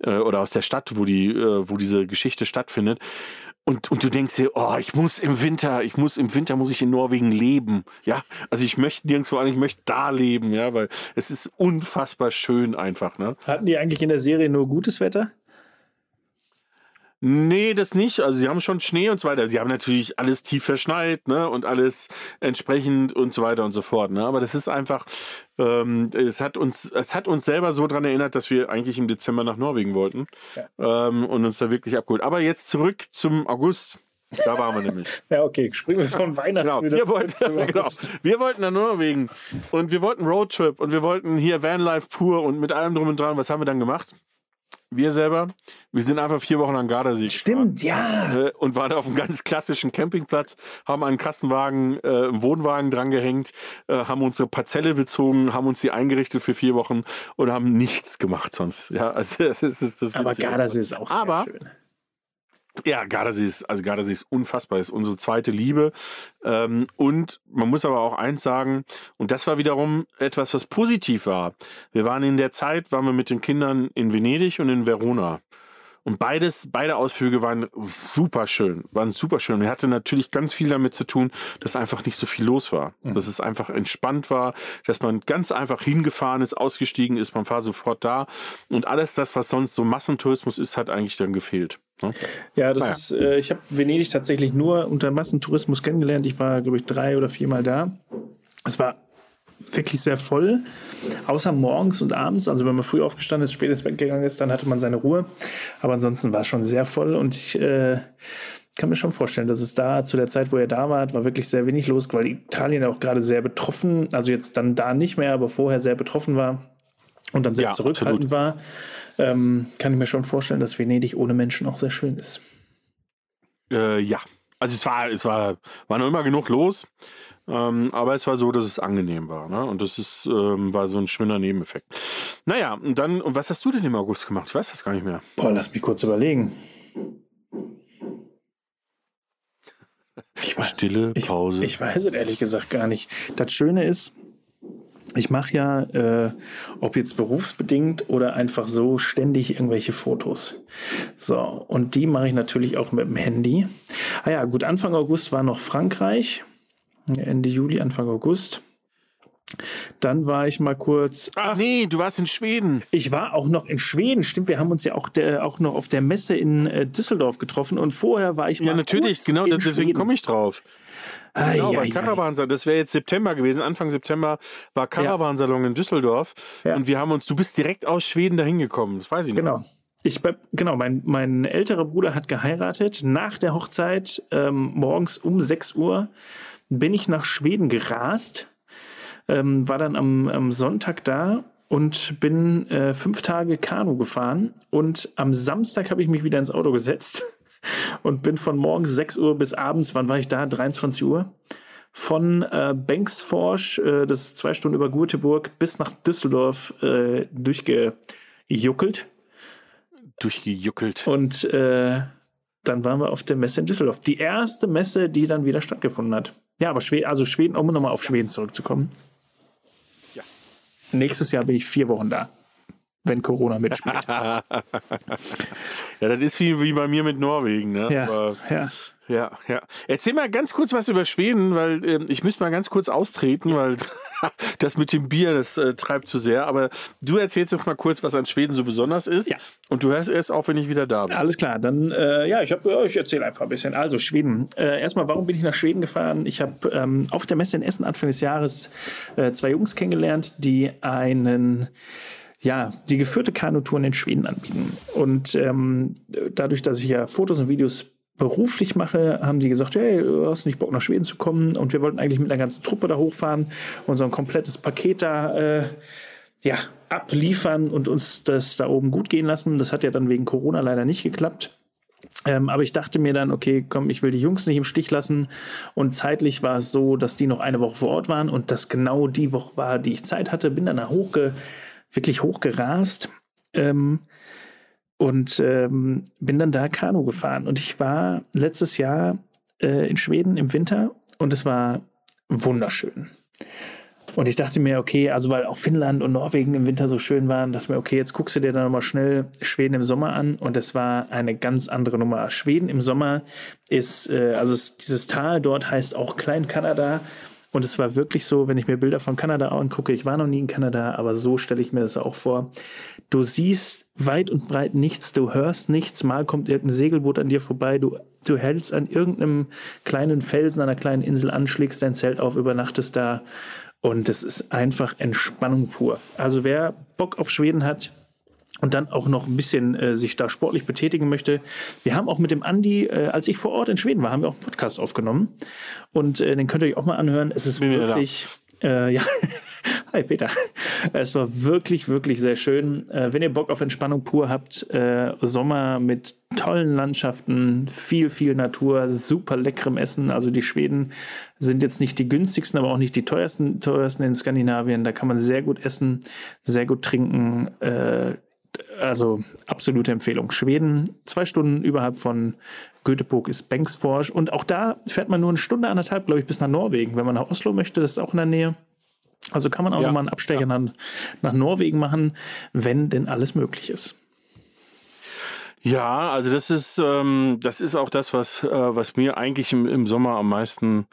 äh, oder aus der Stadt, wo, die, wo diese Geschichte stattfindet. Und, und du denkst dir, oh, ich muss im Winter, ich muss im Winter muss ich in Norwegen leben. Ja, also ich möchte nirgendwo an, ich möchte da leben, ja, weil es ist unfassbar schön einfach, ne? Hatten die eigentlich in der Serie nur gutes Wetter? Nee, das nicht. Also sie haben schon Schnee und so weiter. Sie haben natürlich alles tief verschneit, ne? Und alles entsprechend und so weiter und so fort. Ne? Aber das ist einfach, ähm, es hat uns, es hat uns selber so dran erinnert, dass wir eigentlich im Dezember nach Norwegen wollten. Ähm, und uns da wirklich abgeholt. Aber jetzt zurück zum August. Da waren wir nämlich. Ja, okay, springen wir von Weihnachten Genau. wieder Wir, wollten, genau. Wir wollten nach Norwegen und wir wollten Roadtrip und wir wollten hier Vanlife pur und mit allem drum und dran. Was haben wir dann gemacht? Wir selber, wir sind einfach vier Wochen an Gardasee gefahren. Stimmt, ja. Äh, und waren auf einem ganz klassischen Campingplatz, haben einen Kassenwagen, äh, einen Wohnwagen drangehängt, äh, haben unsere Parzelle bezogen, haben uns die eingerichtet für vier Wochen und haben nichts gemacht sonst. Ja, also das ist, das ist das Aber Witzige. Gardasee ist auch sehr Aber- schön. Ja, Gardasee ist, also Gardasee ist unfassbar, ist unsere zweite Liebe. Ähm, und man muss aber auch eins sagen, und das war wiederum etwas, was positiv war. Wir waren in der Zeit, waren wir mit den Kindern in Venedig und in Verona. Und beides, beide Ausflüge waren super schön, waren super schön. Und hatte natürlich ganz viel damit zu tun, dass einfach nicht so viel los war. Dass es einfach entspannt war, dass man ganz einfach hingefahren ist, ausgestiegen ist, man war sofort da. Und alles das, was sonst so Massentourismus ist, hat eigentlich dann gefehlt. Ja, das Naja. ist, äh, ich habe Venedig tatsächlich nur unter Massentourismus kennengelernt. Ich war, glaube ich, drei oder viermal da. Es war wirklich sehr voll, außer morgens und abends. Also wenn man früh aufgestanden ist, spät ins Bett gegangen ist, dann hatte man seine Ruhe. Aber ansonsten war es schon sehr voll und ich äh, kann mir schon vorstellen, dass es da zu der Zeit, wo ihr da wart, war wirklich sehr wenig los, weil Italien auch gerade sehr betroffen, also jetzt dann da nicht mehr, aber vorher sehr betroffen war und dann sehr Ja, zurückhaltend war. Ähm, kann ich mir schon vorstellen, dass Venedig ohne Menschen auch sehr schön ist. Äh, ja. Also es war, es war, war noch immer genug los, ähm, aber es war so, dass es angenehm war. Ne? Und das ist, ähm, war so ein schöner Nebeneffekt. Naja, und dann, und was hast du denn im August gemacht? Ich weiß das gar nicht mehr. Boah, lass mich kurz überlegen. Ich weiß, Stille, Pause. Ich, ich weiß es ehrlich gesagt gar nicht. Das Schöne ist, ich mache ja, äh, ob jetzt berufsbedingt oder einfach so, ständig irgendwelche Fotos. So, und die mache ich natürlich auch mit dem Handy. Ah ja, gut, Anfang August war noch Frankreich. Ende Juli, Anfang August. Dann war ich mal kurz. Ach nee, du warst in Schweden. Ich war auch noch in Schweden, stimmt. Wir haben uns ja auch, der, auch noch auf der Messe in äh, Düsseldorf getroffen und vorher war ich mal. Ja, natürlich, genau, deswegen komme ich drauf. Ah, Genau, ja, bei ja, Caravansalon, das wäre jetzt September gewesen, Anfang September war Caravansalon in Düsseldorf Ja. und wir haben uns, du bist direkt aus Schweden dahin gekommen, das weiß ich noch. Genau. Ich, genau, mein, mein älterer Bruder hat geheiratet. Nach der Hochzeit, ähm, morgens um 6 Uhr, bin ich nach Schweden gerast, ähm, war dann am, am Sonntag da und bin äh, fünf Tage Kanu gefahren. Und am Samstag habe ich mich wieder ins Auto gesetzt und bin von morgens 6 Uhr bis abends, wann war ich da? 23 Uhr. Von äh, Bengtsfors, äh, das ist zwei Stunden über Gurteburg, bis nach Düsseldorf äh, durchgejuckelt. Durchgejuckelt. Und äh, dann waren wir auf der Messe in Düsseldorf. Die erste Messe, die dann wieder stattgefunden hat. Ja, aber Schweden, also Schweden, um nochmal auf Schweden zurückzukommen. Ja. Nächstes Jahr bin ich vier Wochen da, wenn Corona mitspielt. Ja, das ist wie, wie bei mir mit Norwegen, ne? ja, Aber, ja. ja, ja. Erzähl mal ganz kurz was über Schweden, weil ähm, ich müsste mal ganz kurz austreten, weil das mit dem Bier, das äh, treibt zu sehr. Aber du erzählst jetzt mal kurz, was an Schweden so besonders ist. Ja. Und du hörst erst auf, wenn ich wieder da bin. Alles klar, dann äh, ja, ich habe, ich erzähle einfach ein bisschen. Also Schweden. Äh, erstmal, warum bin ich nach Schweden gefahren? Ich habe ähm, auf der Messe in Essen Anfang des Jahres äh, zwei Jungs kennengelernt, die einen ja, die geführte Kanutouren in Schweden anbieten. Und ähm, dadurch, dass ich ja Fotos und Videos beruflich mache, haben die gesagt, hey, du hast nicht Bock nach Schweden zu kommen? Und wir wollten eigentlich mit einer ganzen Truppe da hochfahren und so ein komplettes Paket da äh, ja, abliefern und uns das da oben gut gehen lassen. Das hat ja dann wegen Corona leider nicht geklappt. Ähm, aber ich dachte mir dann, okay, komm, ich will die Jungs nicht im Stich lassen. Und zeitlich war es so, dass die noch eine Woche vor Ort waren und das genau die Woche war, die ich Zeit hatte. Bin dann da hochge, wirklich hochgerast. Ähm, und ähm, bin dann da Kanu gefahren. Und ich war letztes Jahr äh, in Schweden im Winter und es war wunderschön. Und ich dachte mir, okay, also weil auch Finnland und Norwegen im Winter so schön waren, dachte mir, okay, jetzt guckst du dir dann nochmal schnell Schweden im Sommer an. Und es war eine ganz andere Nummer. Schweden im Sommer ist, äh, also es, dieses Tal dort heißt auch Klein-Kanada. Und es war wirklich so, wenn ich mir Bilder von Kanada angucke, ich war noch nie in Kanada, aber so stelle ich mir das auch vor. Du siehst weit und breit nichts, du hörst nichts, mal kommt irgendein Segelboot an dir vorbei, du, du hältst an irgendeinem kleinen Felsen, einer kleinen Insel an, schlägst dein Zelt auf, übernachtest da und es ist einfach Entspannung pur. Also wer Bock auf Schweden hat, und dann auch noch ein bisschen äh, sich da sportlich betätigen möchte. Wir haben auch mit dem Andi, äh, als ich vor Ort in Schweden war, haben wir auch einen Podcast aufgenommen. Und äh, den könnt ihr euch auch mal anhören. Es ist Bin wirklich. Äh, ja. Hi Peter. Es war wirklich, wirklich sehr schön. Äh, wenn ihr Bock auf Entspannung pur habt, äh, Sommer mit tollen Landschaften, viel, viel Natur, super leckerem Essen. Also die Schweden sind jetzt nicht die günstigsten, aber auch nicht die teuersten, teuersten in Skandinavien. Da kann man sehr gut essen, sehr gut trinken. Also absolute Empfehlung. Schweden, zwei Stunden überhalb von Göteborg ist Bengtsfors. Und auch da fährt man nur eine Stunde, anderthalb, glaube ich, bis nach Norwegen. Wenn man nach Oslo möchte, das ist auch in der Nähe. Also kann man auch Ja. nochmal einen Abstecher nach, nach Norwegen machen, wenn denn alles möglich ist. Ja, also das ist, ähm, das ist auch das, was, äh, was mir eigentlich im, im Sommer am meisten,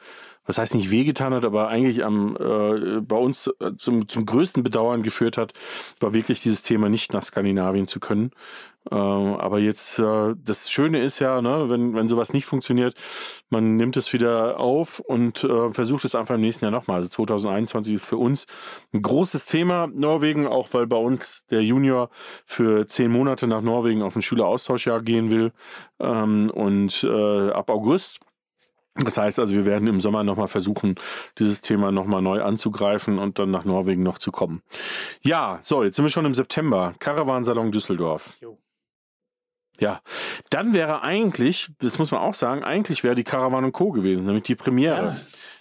was heißt nicht wehgetan hat, aber eigentlich am, äh, bei uns äh, zum, zum größten Bedauern geführt hat, war wirklich dieses Thema nicht nach Skandinavien zu können. Äh, aber jetzt, äh, das Schöne ist ja, ne, wenn, wenn sowas nicht funktioniert, man nimmt es wieder auf und äh, versucht es einfach im nächsten Jahr nochmal. Also 2021 ist für uns ein großes Thema Norwegen, auch weil bei uns der Junior für zehn Monate nach Norwegen auf ein Schüleraustauschjahr gehen will. Ähm, und äh, ab August das heißt also, wir werden im Sommer nochmal versuchen, dieses Thema nochmal neu anzugreifen und dann nach Norwegen noch zu kommen. Ja, so, jetzt sind wir schon im September. Caravansalon Düsseldorf. Jo. Ja, dann wäre eigentlich, das muss man auch sagen, eigentlich wäre die Caravan Co. gewesen, nämlich die Premiere.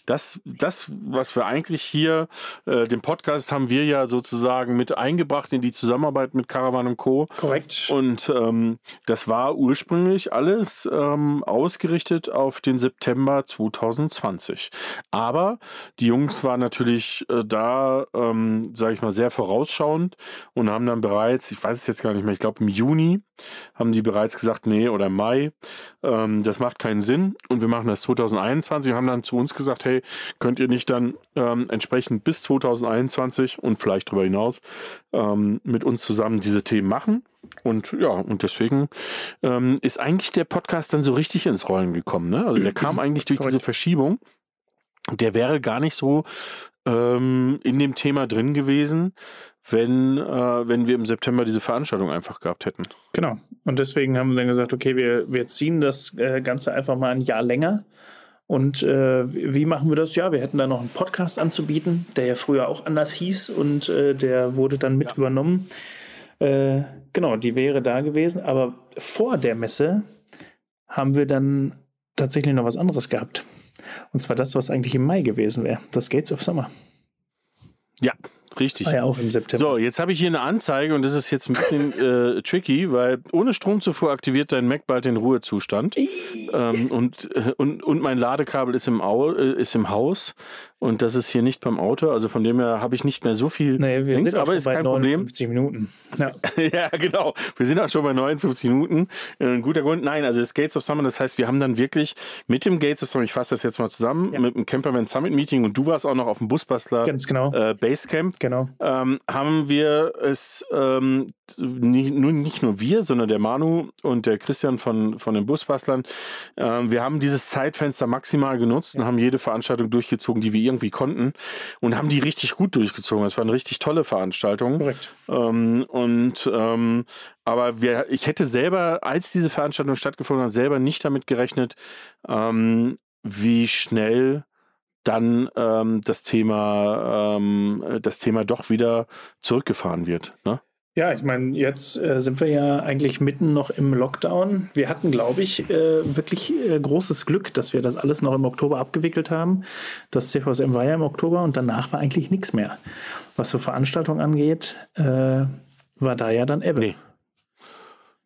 Das, das, was wir eigentlich hier, äh, den Podcast haben wir ja sozusagen mit eingebracht in die Zusammenarbeit mit Caravan und Co. Korrekt. Und ähm, das war ursprünglich alles ähm, ausgerichtet auf den September 2020. Aber die Jungs waren natürlich äh, da, ähm, sage ich mal, sehr vorausschauend und haben dann bereits, ich weiß es jetzt gar nicht mehr, ich glaube im Juni haben die bereits gesagt, nee, oder Mai, ähm, das macht keinen Sinn und wir machen das 2021 und haben dann zu uns gesagt, hey, könnt ihr nicht dann ähm, entsprechend bis 2021 und vielleicht darüber hinaus ähm, mit uns zusammen diese Themen machen? Und ja, und deswegen ähm, ist eigentlich der Podcast dann so richtig ins Rollen gekommen. Ne? Also der kam eigentlich durch diese Verschiebung. Der wäre gar nicht so ähm, in dem Thema drin gewesen, wenn, äh, wenn wir im September diese Veranstaltung einfach gehabt hätten. Genau. Und deswegen haben wir dann gesagt, okay, wir, wir ziehen das äh, Ganze einfach mal ein Jahr länger. Und äh, wie machen wir das? Ja, wir hätten da noch einen Podcast anzubieten, der ja früher auch anders hieß und äh, der wurde dann mit Ja. übernommen. Äh, genau, die wäre da gewesen. Aber vor der Messe haben wir dann tatsächlich noch was anderes gehabt. Und zwar das, was eigentlich im Mai gewesen wäre. Das Gates of Summer. Ja, richtig. War ja auch im September. So, jetzt habe ich hier eine Anzeige und das ist jetzt ein bisschen äh, tricky, weil ohne Stromzufuhr aktiviert dein Mac bald den Ruhezustand. ähm, und, äh, und, und mein Ladekabel ist im, Au, äh, ist im Haus und das ist hier nicht beim Auto. Also von dem her habe ich nicht mehr so viel Nee, wir links, sind aber ist bei kein Problem. 59 Minuten. Ja. ja, genau. Wir sind auch schon bei 59 Minuten. Äh, Ein guter Grund. Nein, also das Gates of Summer, das heißt, wir haben dann wirklich mit dem Gates of Summer, ich fasse das jetzt mal zusammen, Ja. mit dem Campervan Summit Meeting und du warst auch noch auf dem Busbastler Ganz genau. äh, Basecamp Genau. ähm, haben wir es ähm, nicht, nur, nicht nur wir, sondern der Manu und der Christian von, von den Busbastlern. Ähm, wir haben dieses Zeitfenster maximal genutzt und haben jede Veranstaltung durchgezogen, die wir irgendwie konnten und haben die richtig gut durchgezogen. Es waren richtig tolle Veranstaltungen. Korrekt. Ähm, und ähm, aber wir, ich hätte selber, als diese Veranstaltung stattgefunden hat, selber nicht damit gerechnet, ähm, wie schnell dann ähm, das Thema ähm, das Thema doch wieder zurückgefahren wird. Ne? Ja, ich meine, jetzt äh, sind wir ja eigentlich mitten noch im Lockdown. Wir hatten, glaube ich, äh, wirklich äh, großes Glück, dass wir das alles noch im Oktober abgewickelt haben. Das CVSM war ja im Oktober und danach war eigentlich nichts mehr. Was so Veranstaltungen angeht, äh, war da ja dann Ebbe. Nee.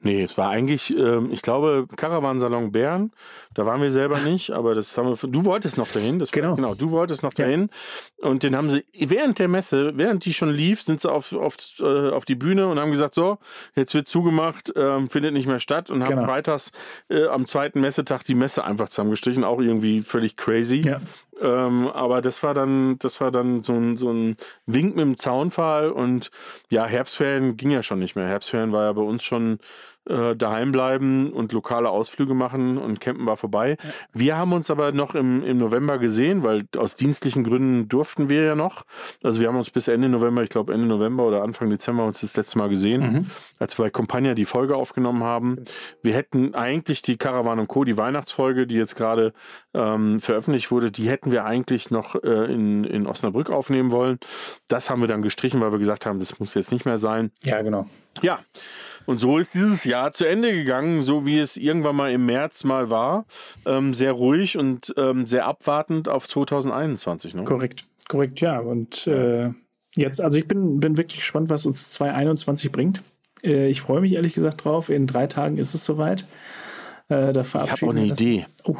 Nee, es war eigentlich, ähm, ich glaube, Caravansalon Bern, da waren wir selber nicht, aber das haben wir, du wolltest noch dahin, das Genau. War, genau, du wolltest noch Ja. dahin und den haben sie, während der Messe, während die schon lief, sind sie auf, auf, äh, auf die Bühne und haben gesagt, so, jetzt wird zugemacht, ähm, findet nicht mehr statt und haben Genau. freitags äh, am zweiten Messetag die Messe einfach zusammengestrichen, auch irgendwie völlig crazy. Ja. Ähm, aber das war dann, das war dann so ein, so ein Wink mit dem Zaunpfahl und ja, Herbstferien ging ja schon nicht mehr. Herbstferien war ja bei uns schon äh, daheim bleiben und lokale Ausflüge machen und Campen war vorbei. Wir haben uns aber noch im, im November gesehen, weil aus dienstlichen Gründen durften wir ja noch. Also wir haben uns bis Ende November, ich glaube Ende November oder Anfang Dezember uns das letzte Mal gesehen, als wir bei Compagnia die Folge aufgenommen haben. Wir hätten eigentlich die Caravan und Co., die Weihnachtsfolge, die jetzt gerade ähm, veröffentlicht wurde, die hätten wir eigentlich noch äh, in, in Osnabrück aufnehmen wollen. Das haben wir dann gestrichen, weil wir gesagt haben, das muss jetzt nicht mehr sein. Ja, genau. Ja, und so ist dieses Jahr zu Ende gegangen, so wie es irgendwann mal im März mal war. Ähm, sehr ruhig und ähm, sehr abwartend auf 2021. Ne? Korrekt. Korrekt, ja. Und äh, jetzt, also ich bin, bin wirklich gespannt, was uns 2021 bringt. Äh, ich freue mich ehrlich gesagt drauf. In drei Tagen ist es soweit. Äh, da Ich habe auch eine Idee. Oh.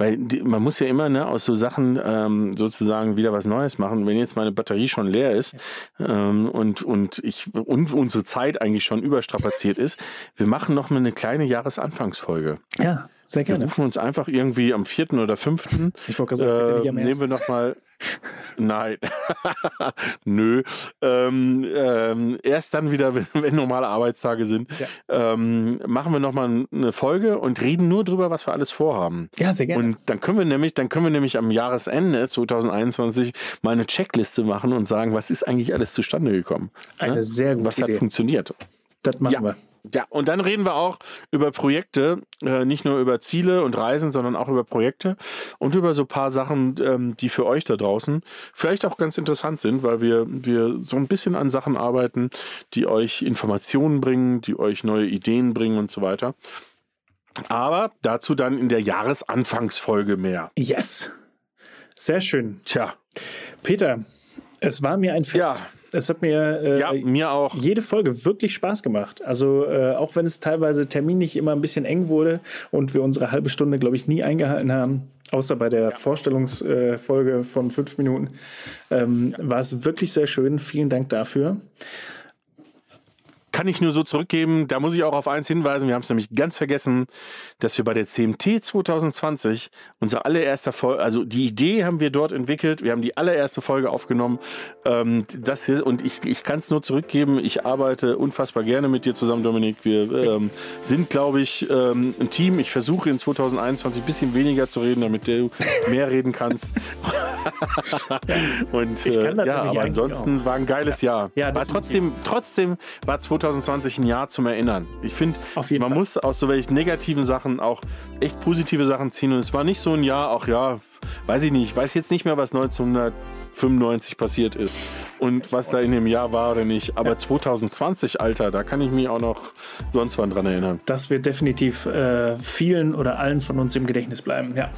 Weil die, man muss ja immer ne, aus so Sachen ähm, sozusagen wieder was Neues machen. Wenn jetzt meine Batterie schon leer ist ähm, und, und, ich, und unsere Zeit eigentlich schon überstrapaziert ist, wir machen noch mal eine kleine Jahresanfangsfolge. Ja, sehr Wir gerne. rufen uns einfach irgendwie am 4. oder 5. Ich wollte gerade sagen, Äh, nehmen wir noch mal. Nein. Nö. Ähm, ähm, erst dann wieder, wenn, wenn normale Arbeitstage sind, ähm, machen wir noch mal eine Folge und reden nur drüber, was wir alles vorhaben. Ja, sehr gerne. Und dann können wir nämlich, dann können wir nämlich am Jahresende 2021 mal eine Checkliste machen und sagen, was ist eigentlich alles zustande gekommen? Eine Ne? sehr gute Was hat Idee. funktioniert? das machen Ja. wir. Ja, und dann reden wir auch über Projekte, äh, nicht nur über Ziele und Reisen, sondern auch über Projekte und über so ein paar Sachen, ähm, die für euch da draußen vielleicht auch ganz interessant sind, weil wir, wir so ein bisschen an Sachen arbeiten, die euch Informationen bringen, die euch neue Ideen bringen und so weiter. Aber dazu dann in der Jahresanfangsfolge mehr. Yes. Sehr schön. Tja. Peter, es war mir ein Fest. Ja. Es hat mir, äh, Ja, mir auch. jede Folge wirklich Spaß gemacht. Also äh, auch wenn es teilweise terminlich immer ein bisschen eng wurde und wir unsere halbe Stunde, glaube ich, nie eingehalten haben, außer bei der Vorstellungsfolge äh, von fünf Minuten, ähm, war es wirklich sehr schön. Vielen Dank dafür. Kann ich nur so zurückgeben. Da muss ich auch auf eins hinweisen. Wir haben es nämlich ganz vergessen, dass wir bei der CMT 2020 unser allererster Folge, also die Idee haben wir dort entwickelt. Wir haben die allererste Folge aufgenommen. Ähm, das hier, und ich, ich kann es nur zurückgeben. Ich arbeite unfassbar gerne mit dir zusammen, Dominik. Wir ähm, sind, glaube ich, ähm, ein Team. Ich versuche in 2021 ein bisschen weniger zu reden, damit du mehr reden kannst. und Ich äh, ja, aber ansonsten war ein geiles Jahr. Ja, war trotzdem, trotzdem war 2020 ein Jahr zum Erinnern. Ich finde, man Fall. muss aus so welchen negativen Sachen auch echt positive Sachen ziehen. Und es war nicht so ein Jahr, auch ja, weiß ich nicht, ich weiß jetzt nicht mehr, was 1995 passiert ist und was da in dem Jahr war oder nicht. Aber 2020, Alter, da kann ich mich auch noch sonst wann dran erinnern. Das wird definitiv äh, vielen oder allen von uns im Gedächtnis bleiben. Ja.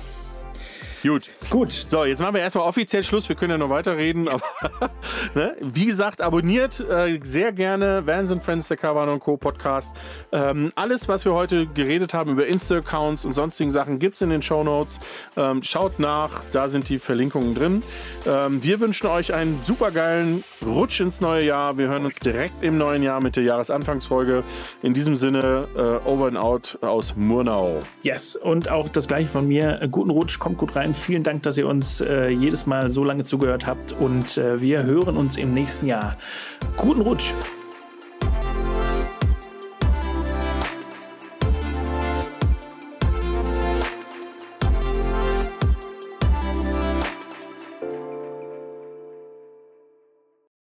Gut. Gut. So, jetzt machen wir erstmal offiziell Schluss. Wir können ja noch weiterreden. Aber ne? wie gesagt, abonniert äh, sehr gerne Vans and Friends, der Caravan Co. Podcast. Ähm, alles, was wir heute geredet haben über Insta-Accounts und sonstigen Sachen, gibt es in den Show Notes. Ähm, schaut nach, da sind die Verlinkungen drin. Ähm, wir wünschen euch einen supergeilen Rutsch ins neue Jahr. Wir hören uns direkt im neuen Jahr mit der Jahresanfangsfolge. In diesem Sinne, äh, over and out aus Murnau. Yes, und auch das gleiche von mir. Guten Rutsch, kommt gut rein. Vielen Dank, dass ihr uns äh, jedes Mal so lange zugehört habt und äh, wir hören uns im nächsten Jahr. Guten Rutsch.